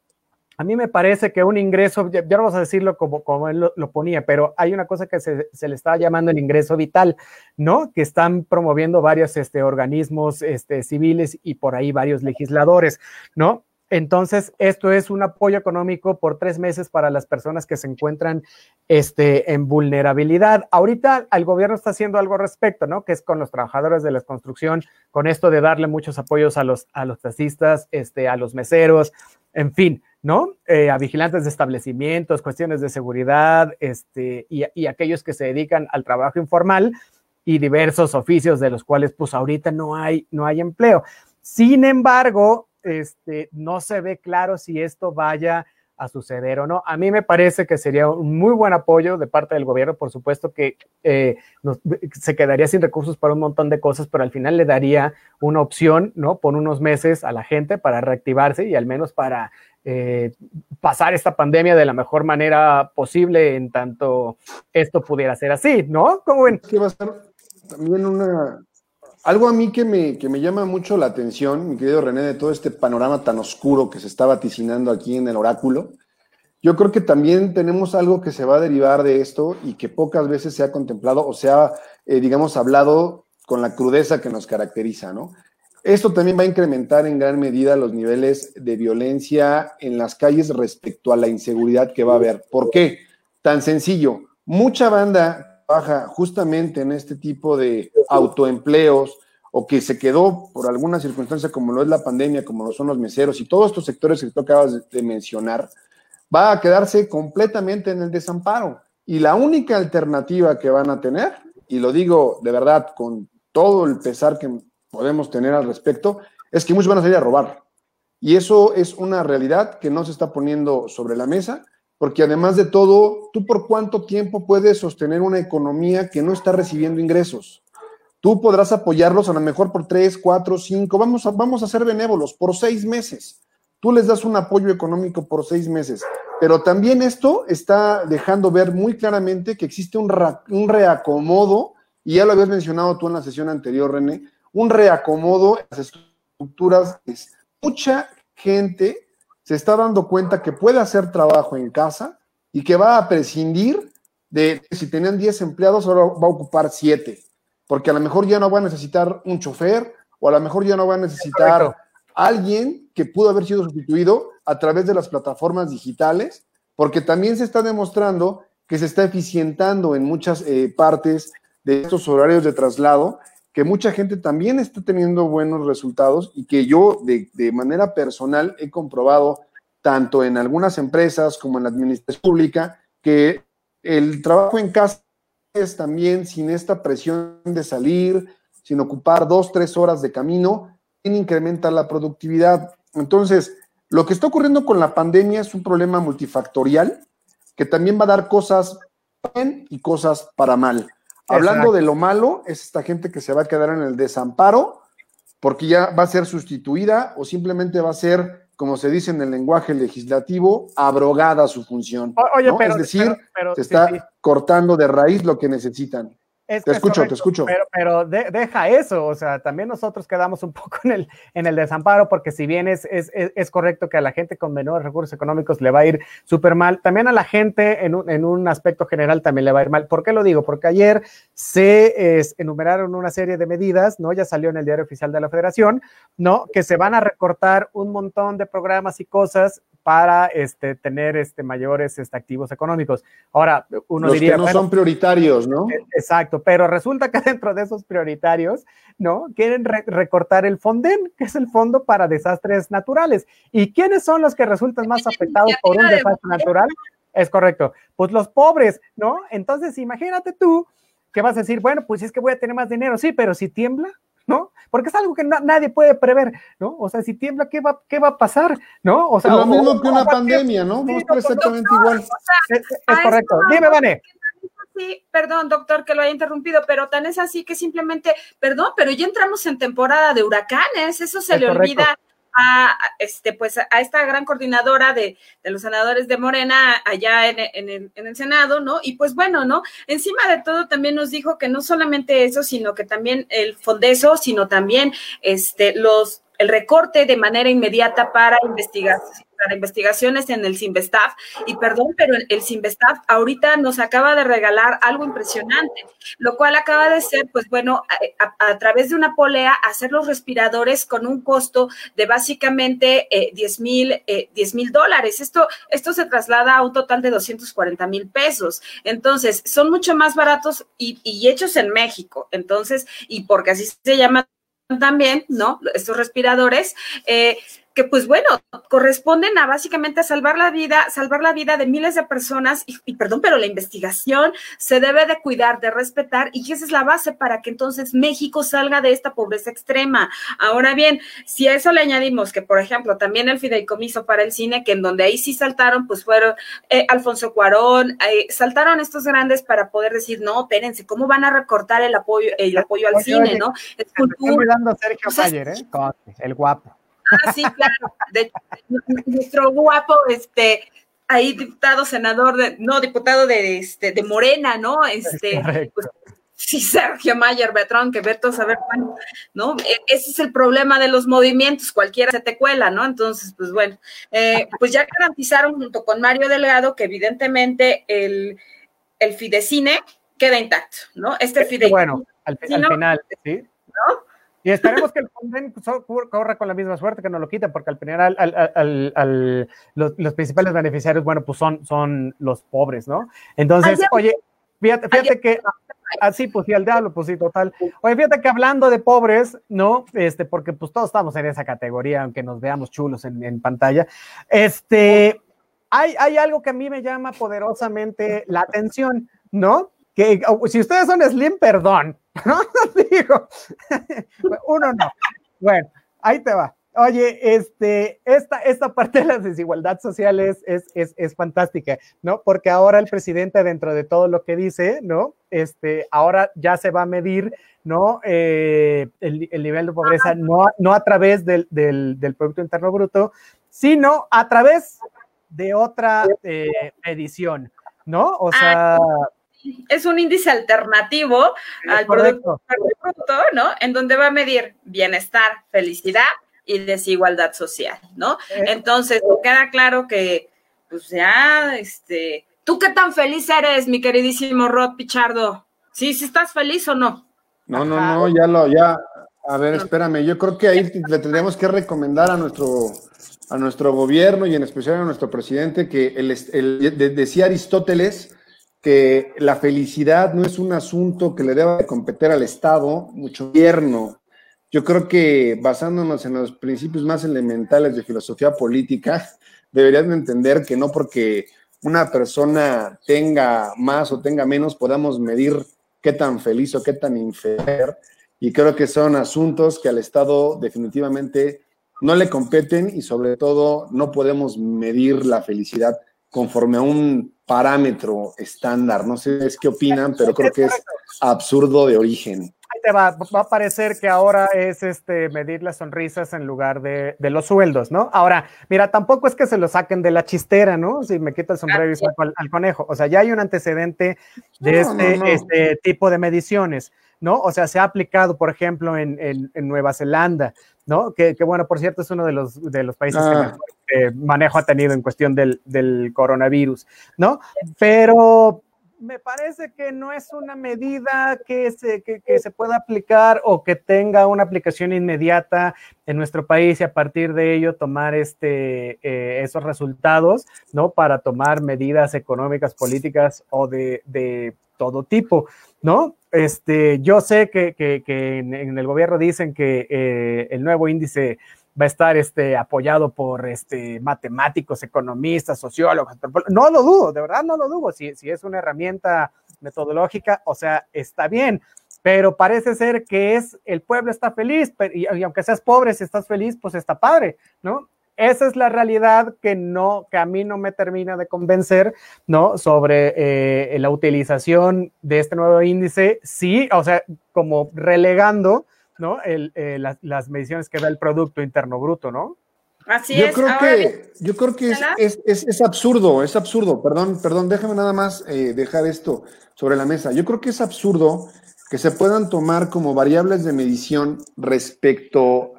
A mí me parece que un ingreso, ya, vamos a decirlo como, como él lo, ponía, pero hay una cosa que se, le está llamando el ingreso vital, ¿no? Que están promoviendo varios este, organismos este, civiles y por ahí varios legisladores, ¿no? Entonces, esto es un apoyo económico por tres meses para las personas que se encuentran este, en vulnerabilidad. Ahorita el gobierno está haciendo algo al respecto, ¿no? Que es con los trabajadores de la construcción, con esto de darle muchos apoyos a los, a los taxistas, este, a los meseros, en fin, ¿no? Eh, a vigilantes de establecimientos, cuestiones de seguridad, este, y, aquellos que se dedican al trabajo informal y diversos oficios de los cuales, pues, ahorita no hay, no hay empleo. Sin embargo, este, no se ve claro si esto vaya a suceder o no. A mí me parece que sería un muy buen apoyo de parte del gobierno, por supuesto que eh, se quedaría sin recursos para un montón de cosas, pero al final le daría una opción, ¿no? Por unos meses a la gente para reactivarse y al menos para eh, pasar esta pandemia de la mejor manera posible en tanto esto pudiera ser así, ¿no? ¿Cómo ven?
Que va a ser también una... Algo a mí que me, que me llama mucho la atención, mi querido René, de todo este panorama tan oscuro que se está vaticinando aquí en el oráculo, yo creo que también tenemos algo que se va a derivar de esto y que pocas veces se ha contemplado o se ha, eh, digamos, hablado con la crudeza que nos caracteriza, ¿no? Esto también va a incrementar en gran medida los niveles de violencia en las calles respecto a la inseguridad que va a haber. ¿Por qué? Tan sencillo. Mucha banda trabaja justamente en este tipo de autoempleos o que se quedó por alguna circunstancia como lo es la pandemia, como lo son los meseros y todos estos sectores que tú acabas de mencionar, va a quedarse completamente en el desamparo. Y la única alternativa que van a tener, y lo digo de verdad con todo el pesar que podemos tener al respecto, es que muchos van a salir a robar. Y eso es una realidad que no se está poniendo sobre la mesa, porque además de todo, ¿tú por cuánto tiempo puedes sostener una economía que no está recibiendo ingresos? Tú podrás apoyarlos a lo mejor por tres, cuatro, cinco, vamos a, vamos a ser benévolos, por seis meses. Tú les das un apoyo económico por seis meses, pero también esto está dejando ver muy claramente que existe un, un reacomodo, y ya lo habías mencionado tú en la sesión anterior, René, un reacomodo en las estructuras. Mucha gente se está dando cuenta que puede hacer trabajo en casa y que va a prescindir de si tenían 10 empleados, ahora va a ocupar 7, porque a lo mejor ya no va a necesitar un chofer o a lo mejor ya no va a necesitar alguien que pudo haber sido sustituido a través de las plataformas digitales, porque también se está demostrando que se está eficientando en muchas eh, partes de estos horarios de traslado que mucha gente también está teniendo buenos resultados y que yo de, manera personal he comprobado tanto en algunas empresas como en la administración pública que el trabajo en casa es también sin esta presión de salir, sin ocupar dos, tres horas de camino, incrementa la productividad. Entonces, lo que está ocurriendo con la pandemia es un problema multifactorial que también va a dar cosas bien y cosas para mal. Hablando de lo malo, es esta gente que se va a quedar en el desamparo porque ya va a ser sustituida o simplemente va a ser, como se dice en el lenguaje legislativo, abrogada su función. Oye, pero, es decir, se está cortando de raíz lo que necesitan. Te escucho, te escucho.
Pero, pero deja eso, o sea, también nosotros quedamos un [laughs] poco en el, en el desamparo, porque si bien es, es, es, correcto que a la gente con menores recursos económicos le va a ir súper mal, también a la gente en un, en un, aspecto general también le va a ir mal. ¿Por qué lo digo? Porque ayer se enumeraron una serie de medidas, ¿no? Ya salió en el diario oficial de la Federación, ¿no? Que se van a recortar un montón de programas y cosas para este, tener este, mayores este, activos económicos. Ahora, uno
Los
diría...
Que no son prioritarios, ¿no?
E, exacto, pero resulta que [laughs] dentro de esos prioritarios, ¿no? Quieren recortar el FONDEN, que es el Fondo para Desastres Naturales. ¿Y quiénes son los que resultan más afectados por un desastre natural? Es correcto, pues los pobres, ¿no? Entonces, imagínate tú que vas a decir, bueno, pues es que voy a tener más dinero, sí, pero si tiembla, ¿no? Porque es algo que nadie puede prever, ¿no? O sea, si tiembla, ¿qué va, qué va a pasar? ¿no? O sea,
lo mismo que una pandemia, ¿no? Sí, exactamente igual.
es, correcto. Dime, Vane.
Sí, perdón, doctor, que lo haya interrumpido, pero tan es así que simplemente, perdón, pero ya entramos en temporada de huracanes, eso se le olvida a, este, pues, a esta gran coordinadora de, los senadores de Morena allá en, el, en, el, Senado, ¿no? Y pues bueno, ¿no? Encima de todo también nos dijo que no solamente eso, sino que también el fondeso, sino también este, los el recorte de manera inmediata para investigación para investigaciones en el Sinvestav. Y perdón, pero el Sinvestav ahorita nos acaba de regalar algo impresionante, lo cual acaba de ser, pues bueno, a, través de una polea, hacer los respiradores con un costo de básicamente 10 eh, mil dólares. Esto, esto se traslada a un total de 240 mil pesos. Entonces, son mucho más baratos y, y hechos en México. Entonces, y porque así se llama también, ¿no? Estos respiradores. Eh, que pues bueno, corresponden a básicamente salvar la vida, salvar la vida de miles de personas y, perdón, pero la investigación se debe de cuidar, de respetar y esa es la base para que entonces México salga de esta pobreza extrema. Ahora bien, si a eso le añadimos que, por ejemplo, también el fideicomiso para el cine, que en donde ahí sí saltaron, pues fueron eh, Alfonso Cuarón, eh, saltaron estos grandes para poder decir, no, espérense, ¿cómo van a recortar el apoyo, el apoyo al cine, no?
Es cultura. Sergio ¿eh? el guapo.
Ah, sí, claro. De, nuestro guapo, este, ahí diputado, senador, de, no, diputado de, este, de Morena, ¿no? Este, pues, sí, Sergio Mayer Betrón, que Beto saber cuándo, ¿no? E, ese es el problema de los movimientos, cualquiera se te cuela, ¿no? Entonces, pues bueno, eh, pues ya garantizaron junto con Mario Delgado que evidentemente el, el Fidecine queda intacto, ¿no? Este Fidecine.
Bueno, al, al final, ¿sí? ¿no? Y esperemos que el Fonden corra con la misma suerte, que no lo quiten, porque al final al, los, principales beneficiarios, bueno, pues son, son los pobres, ¿no? Entonces, oye, fíjate, fíjate que así, ah, pues sí, al diablo, pues sí, total. Oye, fíjate que hablando de pobres, ¿no? Este, porque pues todos estamos en esa categoría, aunque nos veamos chulos en, en pantalla. Este, hay, hay algo que a mí me llama poderosamente la atención, ¿no? Que si ustedes son slim, perdón, [laughs] ¿no? [laughs] Digo, [laughs] uno no. Bueno, ahí te va. Oye, este, esta, esta parte de las desigualdades sociales es, es, es, fantástica, ¿no? Porque ahora el presidente, dentro de todo lo que dice, ¿no? Este, ahora ya se va a medir, ¿no? Eh, el, el, nivel de pobreza no, no a través del, del, del, Producto Interno Bruto, sino a través de otra eh, edición, ¿no? O sea,
es un índice alternativo al producto, ¿no? En donde va a medir bienestar, felicidad y desigualdad social, ¿no? Eh. Entonces, queda claro que, pues ya, este, ¿tú qué tan feliz eres, mi queridísimo Rod Pichardo? ¿Sí, sí estás feliz o no?
No, no, no, ya lo, ya, a ver, espérame, yo creo que ahí le tendríamos que recomendar a nuestro, a nuestro gobierno y en especial a nuestro presidente que el, el decía Aristóteles, que la felicidad no es un asunto que le deba de competir al Estado, mucho gobierno. Yo creo que basándonos en los principios más elementales de filosofía política, [laughs] deberían entender que no porque una persona tenga más o tenga menos, podamos medir qué tan feliz o qué tan inferior. Y creo que son asuntos que al Estado definitivamente no le competen y sobre todo no podemos medir la felicidad conforme a un parámetro estándar. No sé qué opinan, pero creo que es absurdo de origen.
Ahí te va, va a parecer que ahora es este medir las sonrisas en lugar de, de, los sueldos, ¿no? Ahora, mira, tampoco es que se lo saquen de la chistera, ¿no? Si me quita el sombrero y saco al, al, conejo. O sea, ya hay un antecedente de no, este, no, no. este tipo de mediciones, ¿no? O sea, se ha aplicado, por ejemplo, en, en, en Nueva Zelanda, ¿no? Que, que, bueno, por cierto, es uno de los, de los países ah. que mejor eh, manejo ha tenido en cuestión del, del coronavirus, ¿no? Pero me parece que no es una medida que se, que, que se, pueda aplicar o que tenga una aplicación inmediata en nuestro país y a partir de ello tomar este, eh, esos resultados, ¿no? Para tomar medidas económicas, políticas o de, de todo tipo, ¿no? Este, yo sé que, que, en, el gobierno dicen que eh, el nuevo índice va a estar este, apoyado por este, matemáticos, economistas, sociólogos. No lo dudo, de verdad no lo dudo. Si, si es una herramienta metodológica, o sea, está bien, pero parece ser que es el pueblo está feliz, y aunque seas pobre, si estás feliz, pues está padre, ¿no? Esa es la realidad que no, que a mí no me termina de convencer, ¿no? Sobre eh, la utilización de este nuevo índice, sí, o sea, como relegando, ¿no? El, eh, las, las, mediciones que da el Producto Interno Bruto, ¿no?
Así
yo
es.
Creo que, yo creo que es, es, es, es, absurdo, es absurdo. Perdón, perdón, déjame nada más eh, dejar esto sobre la mesa. Yo creo que es absurdo que se puedan tomar como variables de medición respecto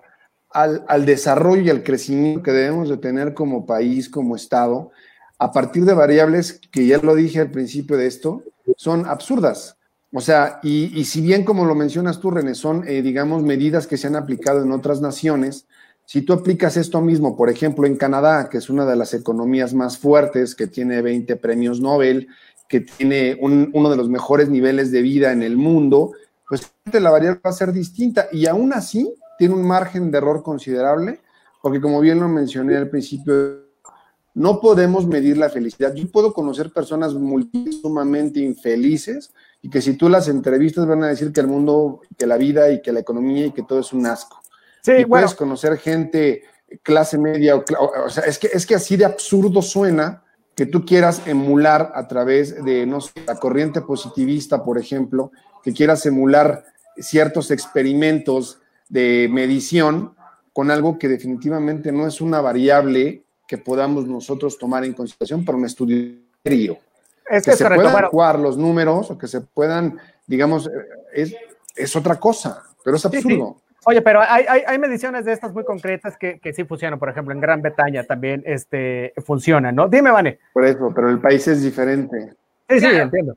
al, al, desarrollo y al crecimiento que debemos de tener como país, como Estado, a partir de variables que ya lo dije al principio de esto, son absurdas. O sea, y, y si bien como lo mencionas tú, René, son, eh, digamos, medidas que se han aplicado en otras naciones, si tú aplicas esto mismo, por ejemplo, en Canadá, que es una de las economías más fuertes, que tiene 20 premios Nobel, que tiene un, uno de los mejores niveles de vida en el mundo, pues la variable va a ser distinta. Y aún así, tiene un margen de error considerable, porque como bien lo mencioné al principio, no podemos medir la felicidad. Yo puedo conocer personas sumamente infelices y que si tú las entrevistas van a decir que el mundo, que la vida y que la economía y que todo es un asco. Sí, y bueno. puedes conocer gente clase media, o, o, sea, es que, es que así de absurdo suena que tú quieras emular a través de, no sé, la corriente positivista, por ejemplo, que quieras emular ciertos experimentos de medición con algo que definitivamente no es una variable que podamos nosotros tomar en consideración para un estudio serio. Es que, que se correcto, puedan bueno. jugar los números o que se puedan, digamos, es, es otra cosa, pero es absurdo.
Sí, sí. Oye, pero hay, hay, hay, mediciones de estas muy concretas que, que, sí funcionan. Por ejemplo, en Gran Bretaña también este, funcionan, ¿no? Dime, Vane.
Por eso, pero el país es diferente.
Sí, sí, claro. entiendo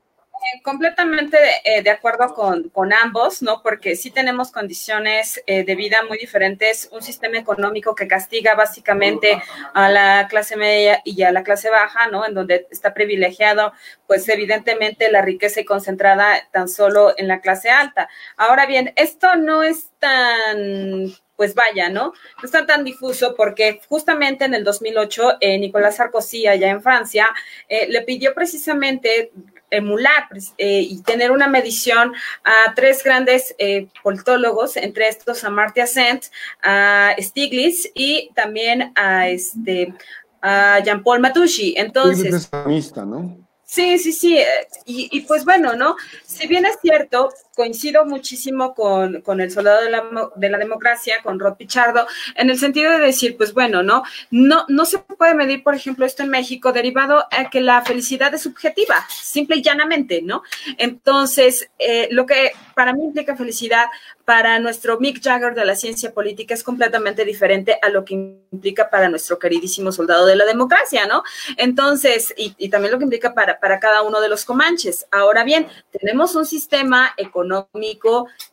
completamente eh, de acuerdo con, con, ambos, ¿no? Porque sí tenemos condiciones eh, de vida muy diferentes, un sistema económico que castiga básicamente a la clase media y a la clase baja, ¿no? En donde está privilegiado, pues evidentemente la riqueza y concentrada tan solo en la clase alta. Ahora bien, esto no es tan pues vaya, ¿no? No está tan difuso porque justamente en el 2008 eh, Nicolás Sarkozy allá en Francia eh, le pidió precisamente emular eh, y tener una medición a tres grandes eh, politólogos, entre estos a Martia Sent, a Stiglitz y también a este a Jean-Paul Matucci. Entonces,
¿no?
Sí, sí, sí. Y, y, pues bueno, ¿no? Si bien es cierto, coincido muchísimo con, con el soldado de la, de la, democracia, con Rod Pichardo, en el sentido de decir, pues bueno, ¿no? No, no se puede medir, por ejemplo, esto en México derivado a que la felicidad es subjetiva, simple y llanamente, ¿no? Entonces, eh, lo que para mí implica felicidad, para nuestro Mick Jagger de la ciencia política es completamente diferente a lo que implica para nuestro queridísimo soldado de la democracia, ¿no? Entonces, y, también lo que implica para, para cada uno de los comanches. Ahora bien, tenemos un sistema económico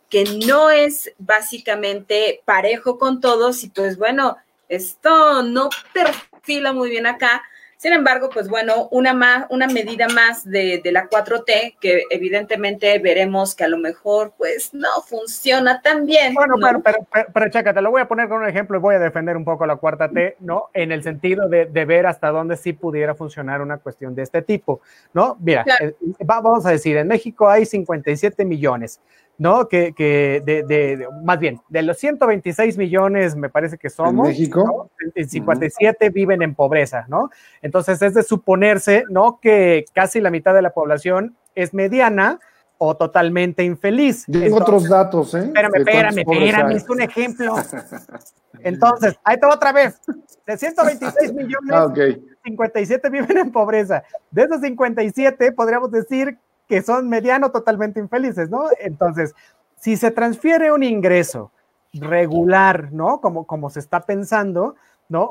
que no es básicamente parejo con todos y pues bueno, esto no perfila muy bien acá sin embargo, pues bueno, una, más, una medida más de, de, la 4T que evidentemente veremos que a lo mejor pues no funciona tan bien.
Bueno,
¿no?
pero, pero, pero, pero, Chaca, te lo voy a poner con un ejemplo y voy a defender un poco la cuarta T, ¿no? En el sentido de, de ver hasta dónde sí pudiera funcionar una cuestión de este tipo, ¿no? Mira, claro. eh, vamos a decir, en México hay 57 millones. ¿No? Que, que de, de, de, más bien, de los 126 millones, me parece que somos,
¿En México?
¿no? el 57 uh -huh. viven en pobreza, ¿no? Entonces es de suponerse, ¿no? Que casi la mitad de la población es mediana o totalmente infeliz.
Tengo otros datos, ¿eh?
Espérame, espérame, espérame, es un ejemplo. [laughs] Entonces, ahí está otra vez. De 126 [laughs] millones, ah, 57 viven en pobreza. De esos 57, podríamos decir que son mediano totalmente infelices, ¿no? Entonces, si se transfiere un ingreso regular, ¿no? Como, como se está pensando, ¿no?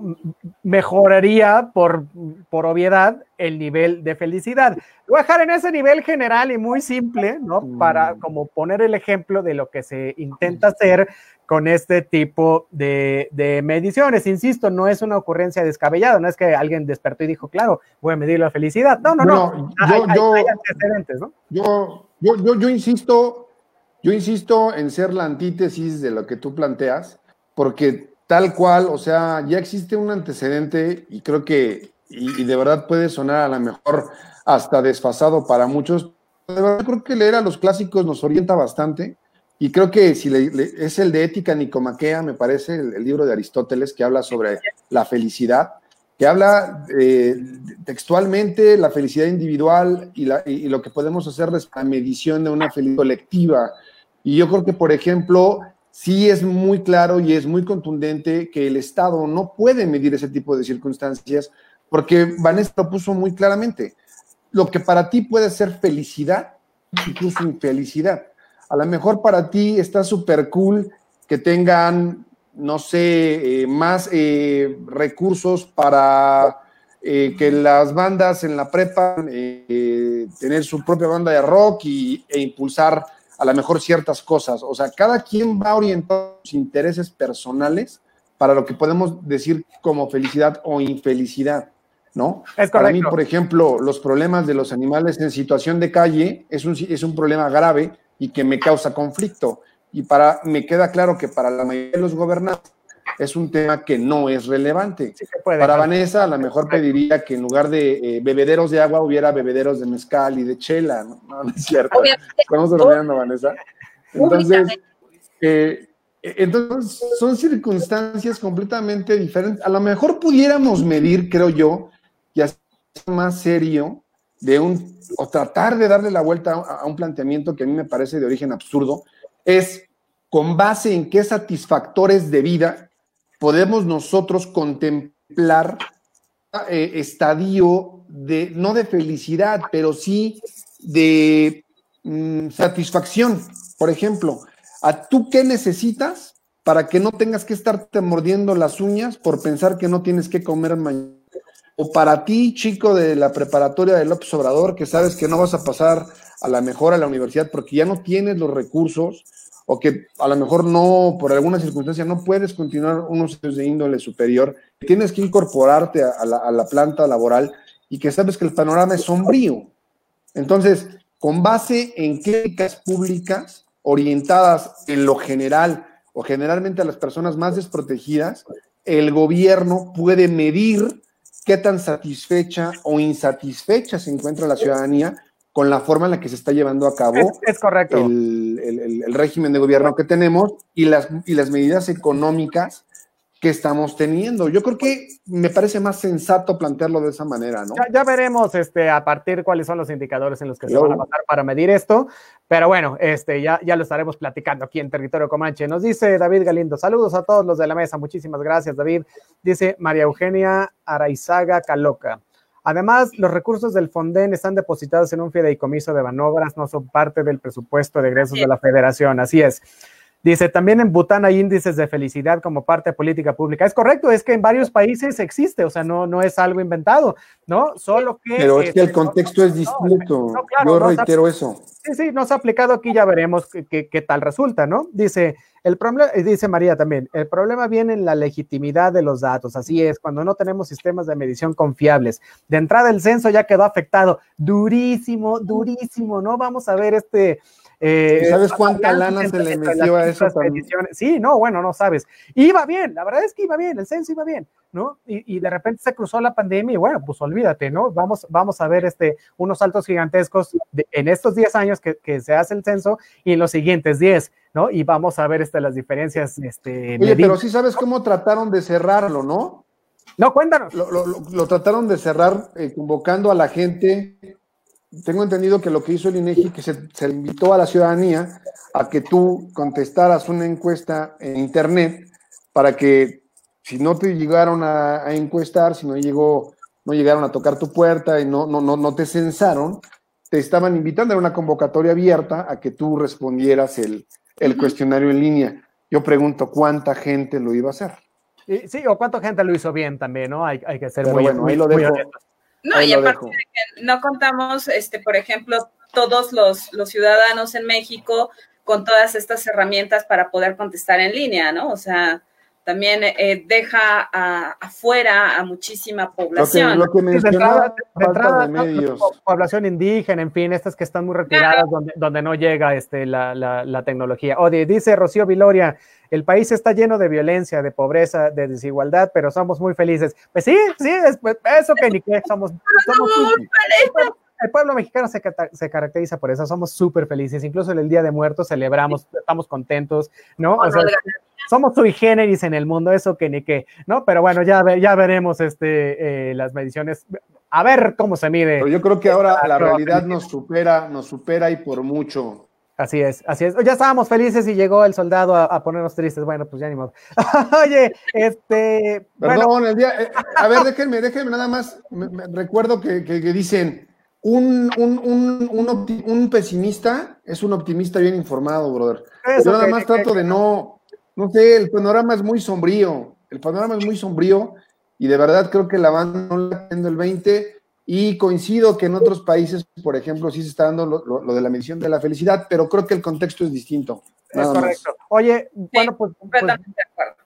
Mejoraría por, por obviedad el nivel de felicidad. Voy a dejar en ese nivel general y muy simple, ¿no? Para mm. como poner el ejemplo de lo que se intenta hacer con este tipo de, mediciones. Insisto, no es una ocurrencia descabellada, no es que alguien despertó y dijo, claro, voy a medir la felicidad. No, no, no.
Yo, hay, antecedentes, ¿no? Yo, yo, yo, yo insisto, yo insisto en ser la antítesis de lo que tú planteas, porque tal cual, o sea, ya existe un antecedente y creo que, y, de verdad puede sonar a lo mejor hasta desfasado para muchos, de creo que leer a los clásicos nos orienta bastante y creo que si es el de Ética Nicomaquea, me parece, el, libro de Aristóteles que habla sobre la felicidad, que habla eh, textualmente la felicidad individual y, lo que podemos hacer es la medición de una felicidad colectiva. Y yo creo que, por ejemplo, sí es muy claro y es muy contundente que el Estado no puede medir ese tipo de circunstancias porque Vanessa lo puso muy claramente. Lo que para ti puede ser felicidad, incluso infelicidad. A lo mejor para ti está súper cool que tengan, no sé, eh, más eh, recursos para eh, que las bandas en la prepa tener su propia banda de rock y, e impulsar a lo mejor ciertas cosas. O sea, cada quien va orientando sus intereses personales para lo que podemos decir como felicidad o infelicidad, ¿no?
Es
para mí, por ejemplo, los problemas de los animales en situación de calle es un, es un problema grave y que me causa conflicto. Y para, me queda claro que para la mayoría de los gobernantes es un tema que no es relevante. Para Vanessa, a lo mejor pediría que en lugar de eh, bebederos de agua hubiera bebederos de mezcal y de chela, ¿no? No, es cierto. Estamos bromeando, Vanessa. Entonces, eh, entonces, son circunstancias completamente diferentes. A lo mejor pudiéramos medir, creo yo, y hacer más serio de un, o tratar de darle la vuelta a un planteamiento que a mí me parece de origen absurdo, es con base en qué satisfactores de vida podemos nosotros contemplar eh, estadio de, no de felicidad, pero sí de mm, satisfacción. Por ejemplo, ¿a tú qué necesitas para que no tengas que estarte mordiendo las uñas por pensar que no tienes que comer mañana? O para ti, chico de la preparatoria de López Obrador, que sabes que no vas a pasar a la mejor a la universidad porque ya no tienes los recursos o que a lo mejor no, por alguna circunstancia, no puedes continuar unos estudios de índole superior, tienes que incorporarte a, la, planta laboral y que sabes que el panorama es sombrío. Entonces, con base en clínicas públicas orientadas en lo general o generalmente a las personas más desprotegidas, el gobierno puede medir qué tan satisfecha o insatisfecha se encuentra la ciudadanía con la forma en la que se está llevando a cabo
es, correcto.
El, régimen de gobierno que tenemos y las, y las medidas económicas que estamos teniendo. Yo creo que me parece más sensato plantearlo de esa manera, ¿no?
Ya, veremos este, a partir cuáles son los indicadores en los que se van a basar para medir esto, pero bueno, este, ya, ya lo estaremos platicando aquí en Territorio Comanche. Nos dice David Galindo, saludos a todos los de la mesa, muchísimas gracias David. Dice María Eugenia Araizaga Caloca. Además, los recursos del Fonden están depositados en un fideicomiso de Banobras, no son parte del presupuesto de egresos de la federación, así es. Dice, también en Bután hay índices de felicidad como parte de política pública. Es correcto, es que en varios países existe, o sea, no, no es algo inventado, ¿no? Solo que...
Pero es que el contexto es distinto. Yo reitero eso.
Sí, sí, nos ha aplicado aquí, ya veremos qué, tal resulta, ¿no? Dice, el problema, dice María también, el problema viene en la legitimidad de los datos, así es, cuando no tenemos sistemas de medición confiables. De entrada el censo ya quedó afectado, durísimo, durísimo, ¿no? Vamos a ver este,
eh, ¿Sabes cuánta lana se le metió a eso
Sí, no, bueno, no sabes. Iba bien, la verdad es que iba bien, el censo iba bien, ¿no? Y, de repente se cruzó la pandemia y bueno, pues olvídate, ¿no? Vamos, vamos a ver este, unos saltos gigantescos en estos 10 años que, se hace el censo y en los siguientes 10, ¿no? Y vamos a ver este, las diferencias. Este,
Oye, pero sí sabes cómo trataron de cerrarlo, ¿no?
No, cuéntanos.
Lo, trataron de cerrar eh, convocando a la gente tengo entendido que lo que hizo el INEGI, que se, se invitó a la ciudadanía a que tú contestaras una encuesta en Internet para que si no te llegaron a, a encuestar, si no llegó, no llegaron a tocar tu puerta y no, no, no, no te censaron, te estaban invitando a una convocatoria abierta a que tú respondieras el, el cuestionario en línea. Yo pregunto, ¿cuánta gente lo iba a hacer?
Sí, o cuánta gente lo hizo bien también, ¿no? Hay, hay que ser
Pero
muy,
bueno,
muy-
ahí lo dejo.
No,
Ahí
y aparte
dejo.
de que no contamos, este, por ejemplo, todos los, los ciudadanos en México con todas estas herramientas para poder contestar en línea, ¿no? O sea, también eh, deja a- afuera a muchísima
Lo que,
población.
lo que
Sí, de
mencionaba,
entrada, de
falta
entrada,
de
¿no?
medios.
Po- población indígena, en fin, estas que están muy retiradas, donde, donde no llega este, la, la- la tecnología. Oye, dice Rocío Viloria, el país está lleno de violencia, de pobreza, de desigualdad, pero somos muy felices. Pues sí, sí, es, pues, eso que ni qué, somos, somos
muy
el pueblo mexicano se, cata- se caracteriza por eso, somos súper felices, incluso en el Día de Muertos celebramos, estamos contentos, ¿no? O sea, somos sui generis en el mundo, eso que ni qué, ¿no? Pero bueno, ya, ve- ya veremos este, eh, las mediciones, a ver cómo se mide.
Pero yo creo que ahora la realidad nos supera, nos supera y por mucho.
Así es, así es. Ya estábamos felices y llegó el soldado a, a ponernos tristes. Bueno, pues ya ni modo. [laughs] Oye, este.
Perdón,
bueno,
el día. eh, a ver, déjenme, déjenme nada más. me- me- recuerdo que, que- que dicen: un, un, un, un, pesimista es un optimista bien informado, brother.
eso
Yo nada
que-
más trato de no. No sé, el panorama es muy sombrío. El panorama es muy sombrío y de verdad creo que la banda no dando el 20. Y coincido que en otros países, por ejemplo, sí se está dando lo, lo- lo de la medición de la felicidad, pero creo que el contexto es distinto.
Es
más.
correcto. Oye, bueno, pues, pues,
Completamente de acuerdo.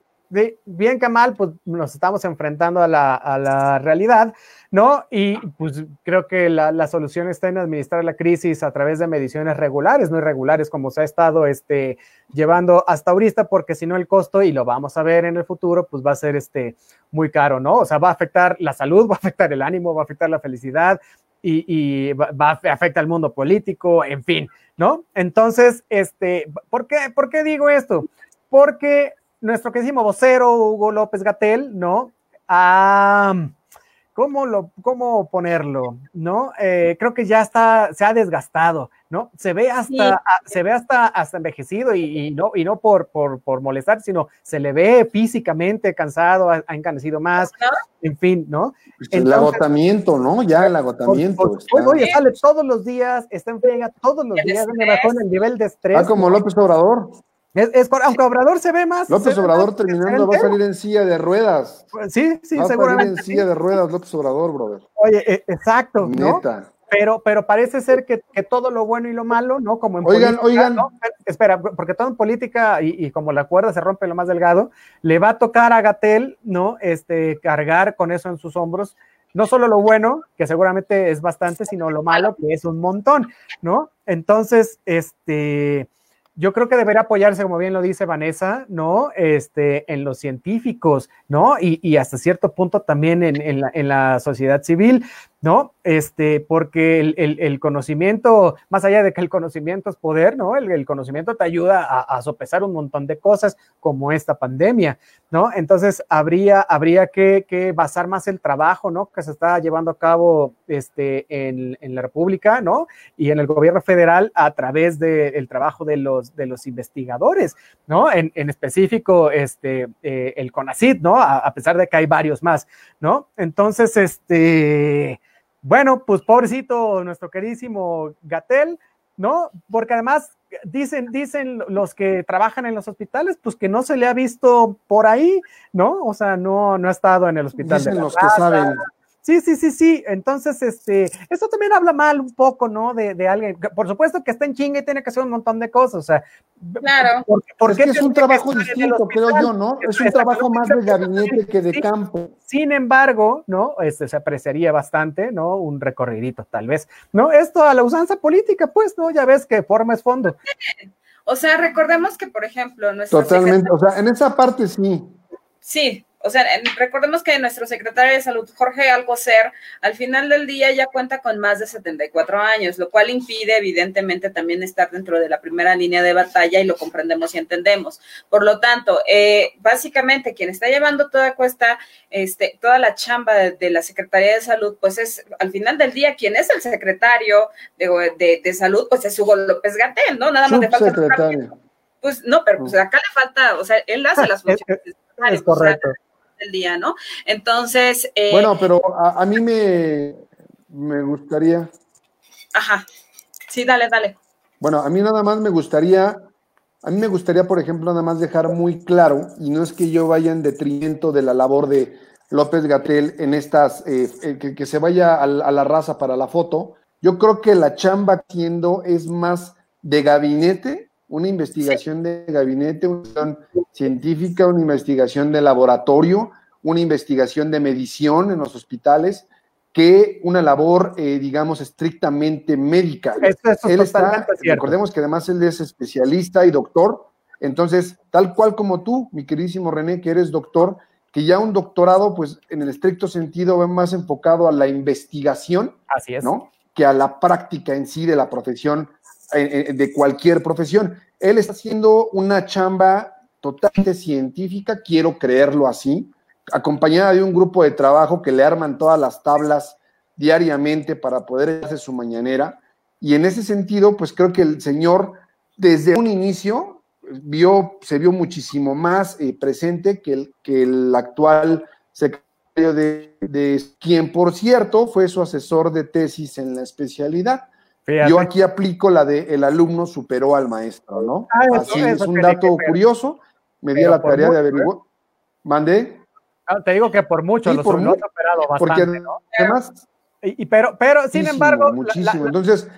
Bien que mal, pues nos estamos enfrentando a la, a la realidad, ¿no? Y pues creo que la, la solución está en administrar la crisis a través de mediciones regulares, no irregulares, como se ha estado este, llevando hasta ahorita, porque si no el costo, y lo vamos a ver en el futuro, pues va a ser este, muy caro, ¿no? O sea, va a afectar la salud, [laughs] va a afectar el ánimo, va a afectar la felicidad y, y va, va a afectar al mundo político, en fin, ¿no? Entonces, este, ¿por qué, ¿por qué digo esto? Porque nuestro queridísimo vocero Hugo López Gatel, ¿no? Ah, ¿cómo, lo, ¿Cómo ponerlo? ¿No? Eh, creo que ya está, se ha desgastado, ¿no? Se ve hasta,
Sí.
a- se ve hasta, hasta envejecido y, y no, y no por, por, por molestar, sino se le ve físicamente cansado, ha, ha encanecido más,
¿No?
en fin, ¿no?
Pues el agotamiento, ¿no? Ya el agotamiento.
por- oye, sale todos los días, está en friega todos los
El
días, me bajó en el nivel de estrés.
Ah, como López Obrador.
Es, es aunque Obrador se ve más.
López Obrador terminando va a salir en silla de ruedas.
Sí, sí,
va a salir
seguramente.
en silla de ruedas López Obrador, brother.
Oye, eh, exacto, ¿no?
Neta.
Pero, pero parece ser que, que todo lo bueno y lo malo, ¿no? Como en
Oigan,
política,
oigan.
¿no? Espera, porque todo en política y, y como la cuerda se rompe lo más delgado, le va a tocar a Gatel, ¿no? Este, cargar con eso en sus hombros, no solo lo bueno, que seguramente es bastante, sino lo malo, que es un montón, ¿no? Entonces, este, yo creo que debería apoyarse, como bien lo dice Vanessa, ¿no? Este, en los científicos, ¿no? Y, y hasta cierto punto también en la sociedad civil, ¿no? Este, porque el, el- conocimiento, más allá de que el conocimiento es poder, ¿no? El, el conocimiento te ayuda a, a sopesar un montón de cosas como esta pandemia, ¿no? Entonces, habría, habría que, que basar más el trabajo, ¿no? Que se está llevando a cabo este, en, en la República, ¿no? Y en el gobierno federal a través del trabajo de los, de los investigadores, ¿no? En, en específico, este, eh, el CONACID, ¿no? A pesar de que hay varios más, ¿no? Entonces, este, bueno, pues pobrecito nuestro queridísimo Gatel, ¿no? Porque además dicen, dicen los que trabajan en los hospitales, pues que no se le ha visto por ahí, ¿no? O sea, no, no ha estado en el hospital. de
Dicen
la
los que saben.
Sí, sí, sí, sí. Entonces, este, esto también habla mal un poco, ¿no? De, de alguien. Por supuesto que está en chinga y tiene que hacer un montón de cosas. O sea,
Claro.
¿por, por
Es
qué
que es un trabajo distinto, creo yo, ¿no? Es un trabajo más de gabinete que de
Sí.
campo.
Sin embargo, ¿no? Este, se apreciaría bastante, ¿no? Un recorridito, tal vez, ¿no? Esto a la usanza política, pues, ¿no? Ya ves que forma es fondo.
O sea, recordemos que, por ejemplo, nuestra
Totalmente. O sea, en esa parte sí.
Sí, o sea, recordemos que nuestro secretario de salud, Jorge Alcocer, al final del día ya cuenta con más de 74 años, lo cual impide evidentemente también estar dentro de la primera línea de batalla y lo comprendemos y entendemos. Por lo tanto, eh, básicamente quien está llevando toda cuesta, este, toda la chamba de, la Secretaría de Salud, pues es al final del día quien es el secretario de, de, salud, pues es Hugo López Gatel, ¿no? Nada más le falta. Pues no, pero pues acá le falta, o sea, él hace las funciones.
Es, correcto
día, ¿no? Entonces...
Eh, bueno, pero a, mí me, me gustaría...
Ajá, sí, dale, dale.
Bueno, a mí nada más me gustaría, a mí me gustaría, por ejemplo, nada más dejar muy claro, y no es que yo vaya en detrimento de la labor de López Gatel en estas, eh, eh, que, que, se vaya a, la raza para la foto, yo creo que la chamba siendo es más de gabinete una investigación de gabinete, una investigación científica, una investigación de laboratorio, una investigación de medición en los hospitales, que una labor, eh, digamos, estrictamente médica. él está, recordemos que además él es especialista y doctor, entonces, tal cual como tú, mi queridísimo René, que eres doctor, que ya un doctorado, pues en el estricto sentido, va más enfocado a la investigación,
Así es.
¿no? Que a la práctica en sí de la profesión eh, eh, de cualquier profesión. Él está haciendo una chamba totalmente científica, quiero creerlo así, acompañada de un grupo de trabajo que le arman todas las tablas diariamente para poder hacer su mañanera. Y en ese sentido, pues creo que el señor desde un inicio vio, se vio muchísimo más eh, presente que el, que el actual secretario de, de, quien por cierto fue su asesor de tesis en la especialidad. Yo aquí aplico la de el alumno superó al maestro, ¿no? Ah, Así es un dato curioso. Me di la tarea de averiguar. ¿Mandé?
Ah, te digo que por mucho
sí, por mucho, superado bastante, porque ¿no? además
y, pero pero sin embargo
muchísimo. entonces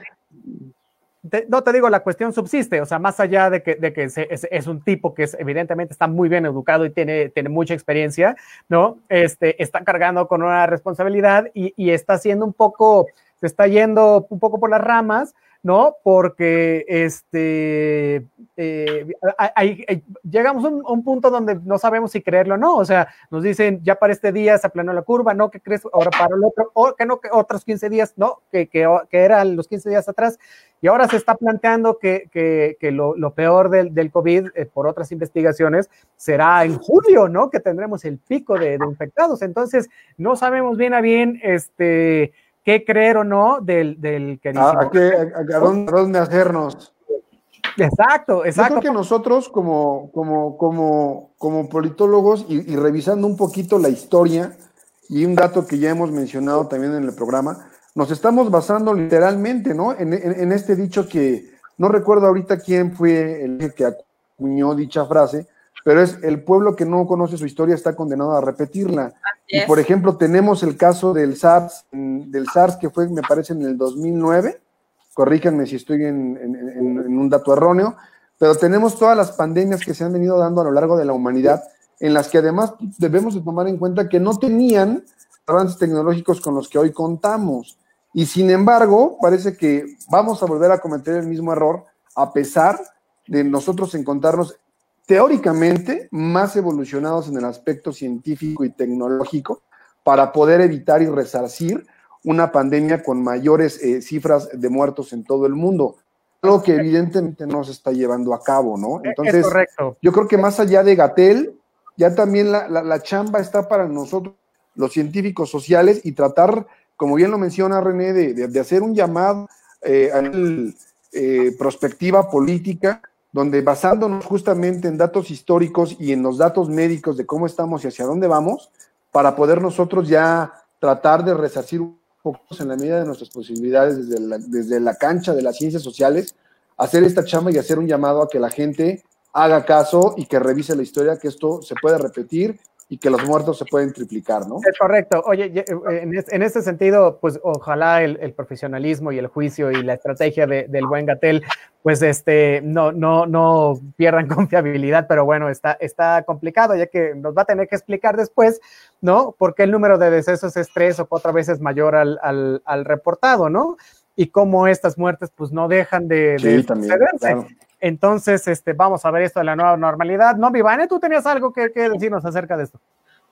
no te digo, la cuestión subsiste, o sea, más allá de que, de que es, es, un tipo que es, evidentemente está muy bien educado y tiene, tiene mucha experiencia, ¿no? Este, está cargando con una responsabilidad y, y está haciendo un poco, se está yendo un poco por las ramas, ¿no? Porque este, eh, llegamos a un, punto donde no sabemos si creerlo o no, o sea, nos dicen, ya para este día se aplanó la curva, ¿no? ¿Qué crees ahora para el otro? O que no, que otros 15 días, ¿no? Que, que, que eran los 15 días atrás, y ahora se está planteando que, que lo, lo, peor del, del COVID, eh, por otras investigaciones, será en julio, ¿no? Que tendremos el pico de, de infectados, entonces no sabemos bien a bien, este qué creer o no del, del
queridísimo. ¿A, a, dónde, hacernos?
Exacto, exacto.
Yo creo que nosotros como, como, como, como politólogos y, revisando un poquito la historia y un dato que ya hemos mencionado también en el programa, nos estamos basando literalmente, ¿no? En, en este dicho que no recuerdo ahorita quién fue el que acuñó dicha frase, pero es el pueblo que no conoce su historia está condenado a repetirla. Y por ejemplo, tenemos el caso del SARS, del SARS que fue, me parece, en el 2009, corríjanme si estoy en, en, un dato erróneo, pero tenemos todas las pandemias que se han venido dando a lo largo de la humanidad, en las que además debemos de tomar en cuenta que no tenían avances tecnológicos con los que hoy contamos. Y sin embargo, parece que vamos a volver a cometer el mismo error a pesar de nosotros encontrarnos teóricamente más evolucionados en el aspecto científico y tecnológico para poder evitar y resarcir una pandemia con mayores eh, cifras de muertos en todo el mundo. Algo que evidentemente no se está llevando a cabo, ¿no? Entonces, yo creo que más allá de Gatel, ya también la, chamba está para nosotros, los científicos sociales, y tratar, como bien lo menciona René, de, hacer un llamado eh, a la eh, prospectiva política donde basándonos justamente en datos históricos y en los datos médicos de cómo estamos y hacia dónde vamos, para poder nosotros ya tratar de resarcir un poco en la medida de nuestras posibilidades desde la, desde la cancha de las ciencias sociales, hacer esta chamba y hacer un llamado a que la gente haga caso y que revise la historia, que esto se puede repetir y que los muertos se pueden triplicar, ¿no?
Es correcto. Oye, eh, en, este sentido, pues ojalá el, profesionalismo y el juicio y la estrategia del buen Gatel, pues este, no, no, no pierdan [laughs] confiabilidad, pero bueno, está, está complicado, ya que nos va a tener que explicar después, ¿no? Por qué el número de decesos es tres o cuatro veces mayor al, al, reportado, ¿no? Y cómo estas muertes, pues no dejan de,
sí, también,
entonces, este, vamos a ver esto de la nueva normalidad. No, Vivane, tú tenías algo que, decirnos acerca de esto.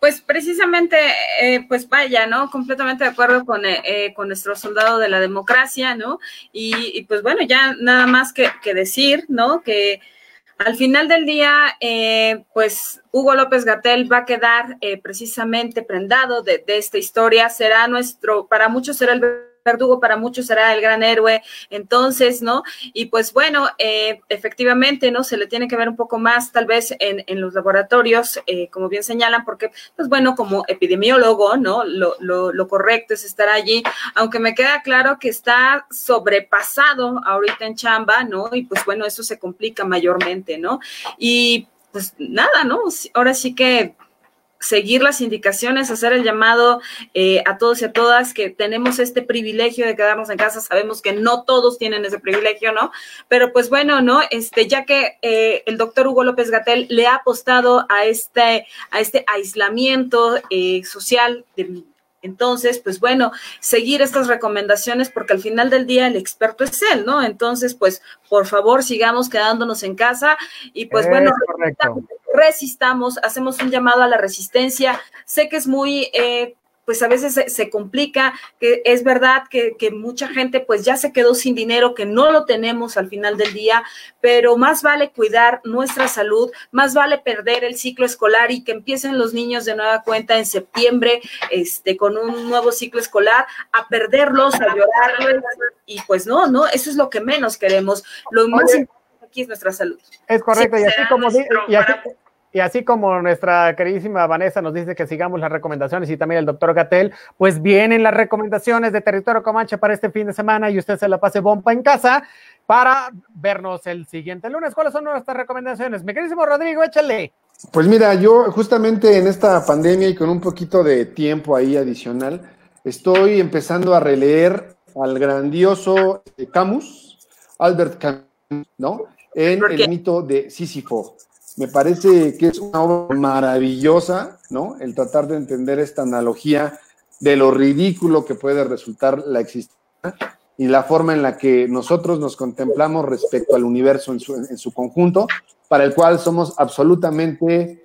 Pues precisamente, eh, pues vaya, ¿no? Completamente de acuerdo con, eh, eh, con nuestro soldado de la democracia, ¿no? Y, pues bueno, ya nada más que, decir, ¿no? Que al final del día, pues Hugo López Gatel va a quedar precisamente prendado de, de esta historia, será nuestro, para muchos será el verdugo para muchos será el gran héroe, entonces, ¿no? Y pues bueno, eh, efectivamente, ¿no? Se le tiene que ver un poco más tal vez en, en los laboratorios, eh, como bien señalan, porque, pues bueno, como epidemiólogo, ¿no? Lo, lo, lo, correcto es estar allí, aunque me queda claro que está sobrepasado ahorita en chamba, ¿no? Y pues bueno, eso se complica mayormente, ¿no? Y pues nada, ¿no? Ahora sí que seguir las indicaciones, hacer el llamado eh, a todos y a todas que tenemos este privilegio de quedarnos en casa. Sabemos que no todos tienen ese privilegio, ¿no? Pero pues bueno, ¿no? Este, ya que eh, el doctor Hugo López Gatel le ha apostado a este, a este aislamiento eh, social entonces, pues bueno, seguir estas recomendaciones porque al final del día el experto es él, ¿no? Entonces, pues por favor, sigamos quedándonos en casa y pues bueno, resistamos, hacemos un llamado a la resistencia. Sé que es muy... Eh, pues a veces se, complica, que es verdad que, que, mucha gente pues ya se quedó sin dinero, que no lo tenemos al final del día, pero más vale cuidar nuestra salud, más vale perder el ciclo escolar y que empiecen los niños de nueva cuenta en septiembre, este, con un nuevo ciclo escolar, a perderlos, a llorarles, y pues no, no, eso es lo que menos queremos. Lo más importante aquí es nuestra salud.
Es correcto, y así como... Y así, y así como nuestra queridísima Vanessa nos dice que sigamos las recomendaciones y también el doctor Gatel, pues vienen las recomendaciones de Territorio Comanche para este fin de semana y usted se la pase bomba en casa para vernos el siguiente lunes. ¿Cuáles son nuestras recomendaciones? Mi queridísimo Rodrigo, échale.
Pues mira, yo justamente en esta pandemia y con un poquito de tiempo ahí adicional, estoy empezando a releer al grandioso Camus, Albert Camus, ¿no? En el mito de Sísifo. Me parece que es una obra maravillosa, ¿no? El tratar de entender esta analogía de lo ridículo que puede resultar la existencia y la forma en la que nosotros nos contemplamos respecto al universo en su, conjunto, para el cual somos absolutamente,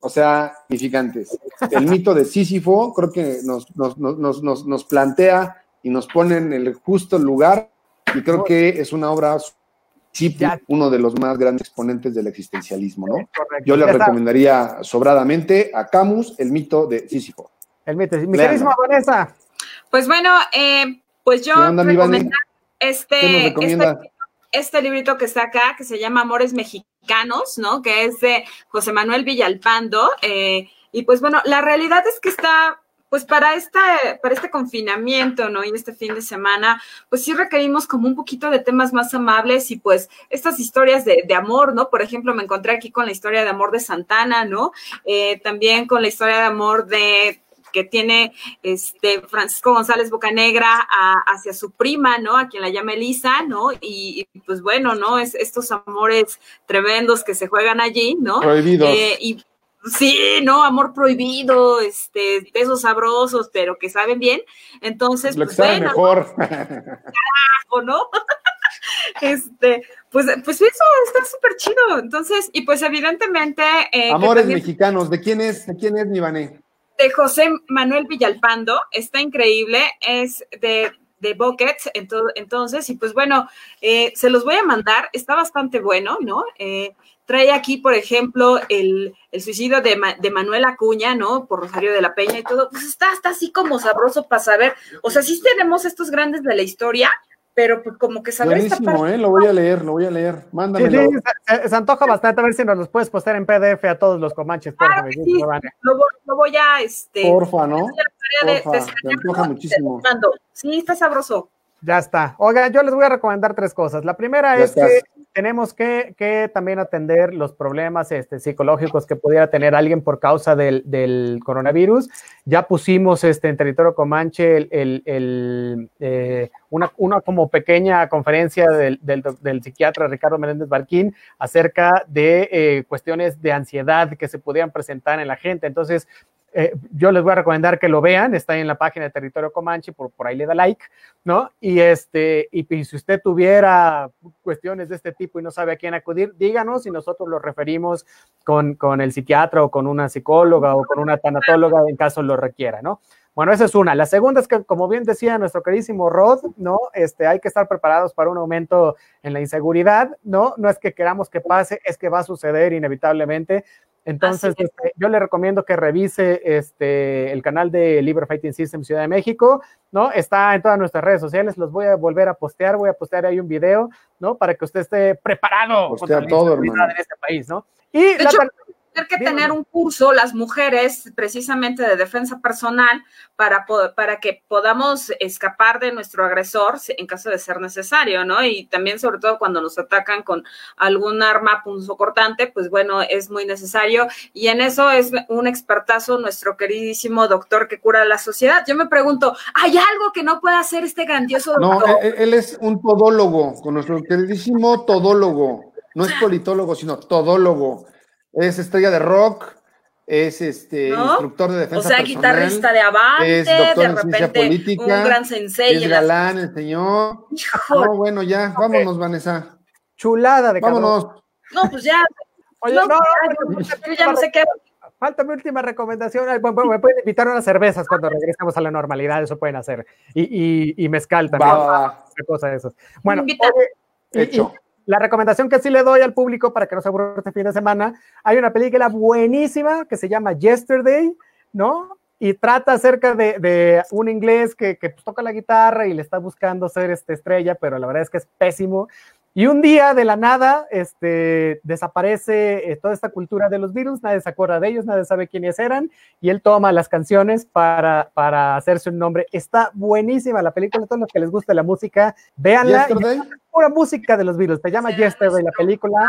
o sea, significantes. El mito de Sísifo creo que nos, nos, nos, nos plantea y nos pone en el justo lugar y creo que es una obra sí, uno de los más grandes exponentes del existencialismo, ¿no? Yo le recomendaría sobradamente a Camus el mito de Sísifo.
El mito. Mi queridísima Vanessa.
Pues bueno, eh, pues yo recomiendo este, este, este, librito que está acá, que se llama Amores Mexicanos, ¿no? Que es de José Manuel Villalpando. Eh, y pues bueno, la realidad es que está pues para, esta, para este confinamiento, ¿no? Y este fin de semana, pues sí requerimos como un poquito de temas más amables y pues estas historias de, de amor, ¿no? Por ejemplo, me encontré aquí con la historia de amor de Santana, ¿no? Eh, también con la historia de amor de que tiene este Francisco González Bocanegra hacia su prima, ¿no? A quien la llama Elisa, ¿no? Y, y, pues bueno, ¿no? Es estos amores tremendos que se juegan allí, ¿no?
Prohibidos. Eh,
y Sí, no, amor prohibido, este, besos sabrosos, pero que saben bien. Entonces,
lo que pues, sabe mejor.
Carajo, ¿no? [laughs] este, pues, pues eso está súper chido. Entonces, y pues evidentemente.
Eh, Amores mexicanos, ¿de quién es? ¿De quién es Nivané?
De José Manuel Villalpando, está increíble, es de de Buckets, entonces, y pues bueno, eh, se los voy a mandar, está bastante bueno, ¿no? Eh, trae aquí, por ejemplo, el, el suicidio de, de, Manuel Acuña, ¿no? Por Rosario de la Peña y todo, pues está, está así como sabroso para saber, o sea, sí tenemos estos grandes de la historia, pero pues como que saber
esta parte. ¿eh? Lo voy a leer, lo voy a leer, mándamelo.
Sí, sí, se, antoja bastante, a ver si nos los puedes postear en PDF a todos los comanches,
porfa. Ah, sí, lo, lo, voy a, este...
Porfa, ¿no? Porfa, se antoja muchísimo.
Sí, está sabroso.
Ya está. Oiga, yo les voy a recomendar tres cosas. La primera es que tenemos que, también atender los problemas este, psicológicos que pudiera tener alguien por causa del, coronavirus. Ya pusimos este, en territorio Comanche el, eh, una, una, como pequeña conferencia del, psiquiatra Ricardo Menéndez Barquín acerca de eh, cuestiones de ansiedad que se podían presentar en la gente. Entonces, eh, yo les voy a recomendar que lo vean, está en la página de Territorio Comanche, por, por ahí le da like, ¿no? Y este, y, si usted tuviera cuestiones de este tipo y no sabe a quién acudir, díganos y nosotros lo referimos con, con el psiquiatra o con una psicóloga o con una tanatóloga en caso lo requiera, ¿no? Bueno, esa es una. La segunda es que, como bien decía nuestro queridísimo Rod, ¿no? Este, hay que estar preparados para un aumento en la inseguridad, ¿no? No es que queramos que pase, es que va a suceder inevitablemente. Entonces, este, yo le recomiendo que revise este, el canal de Libre Fighting System Ciudad de México, ¿no? Está en todas nuestras redes sociales, los voy a volver a postear, voy a postear ahí un video, ¿no? Para que usted esté preparado
Postea todo, hermano.
en este país, ¿no? Y la,
hecho, que tener un curso las mujeres precisamente de defensa personal para, para que podamos escapar de nuestro agresor en caso de ser necesario, ¿no? Y también sobre todo cuando nos atacan con algún arma punzocortante, pues bueno, es muy necesario y en eso es un expertazo nuestro queridísimo doctor que cura la sociedad. Yo me pregunto, ¿hay algo que no pueda hacer este grandioso doctor?
No, él, él es un todólogo, con nuestro queridísimo todólogo. No es politólogo, sino todólogo es estrella de rock, es este instructor de defensa.
O sea,
personal,
guitarrista de avante,
es doctor
de
en ciencia
repente
política,
un gran sensei.
es
en las-
galán el señor. No, bueno, ya, vámonos, Vanessa.
chulada de cabrón.
Vámonos.
No, pues ya.
Oye,
no,
no, no,
ya,
pero-
yo ya no sé qué.
Falta mi última recomendación. Bueno, bueno, me pueden invitar a unas cervezas cuando regresemos a la normalidad, eso pueden hacer. Y, y, y mezcal también.
Va, va, va.
Otra cosa de esas. Bueno,
Invita.
oye, y-
Hecho.
y la recomendación que sí le doy al público para que no se aburra este fin de semana, hay una película buenísima que se llama Yesterday, ¿no? Y trata acerca de, un inglés que, que, pues, toca la guitarra y le está buscando ser este estrella, pero la verdad es que es pésimo. Y un día de la nada este, desaparece eh, toda esta cultura de los Beatles, nadie se acuerda de ellos, nadie sabe quiénes eran, y él toma las canciones para, para hacerse un nombre. Está buenísima la película, todos los que les guste la música, véanla. Es pura música de los Beatles, se llama Yesterday la película.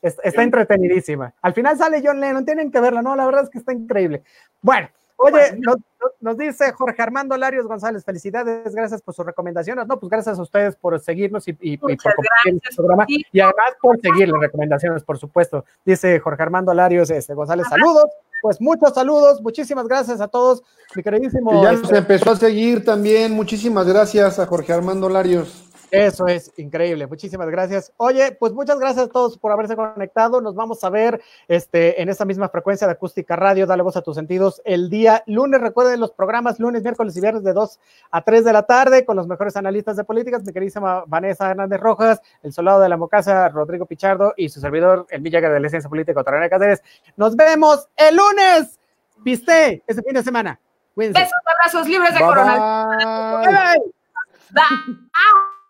es- Está entretenidísima. Al final sale John Lennon, tienen que verla, ¿no? La verdad es que está increíble. Bueno, oye, nos, nos dice Jorge Armando Larios González, felicidades, gracias por sus recomendaciones. No, pues gracias a ustedes por seguirnos y, y- y por compartir el programa
Sí.
y además por seguir las recomendaciones, por supuesto. Dice Jorge Armando Larios este, González, saludos. Pues muchos saludos, muchísimas gracias a todos, mi queridísimo.
Que ya
este,
nos empezó a seguir también. Muchísimas gracias a Jorge Armando Larios.
Eso es increíble, muchísimas gracias. Oye, pues muchas gracias a todos por haberse conectado. Nos vamos a ver este, en esta misma frecuencia de Acústica Radio, Dale Voz a tus Sentidos, el día lunes. Recuerden los programas lunes, miércoles y viernes de 2 a 3 de la tarde con los mejores analistas de políticas, mi queridísima Vanessa Hernández Rojas, el soldado de la Mocasa, Rodrigo Pichardo y su servidor, el Villagra de la Ciencia Política, Otarana Cáceres. Nos vemos el lunes. Viste, este fin de semana. Cuídense.
Besos, abrazos libres de
Bye,
bye.
Bye.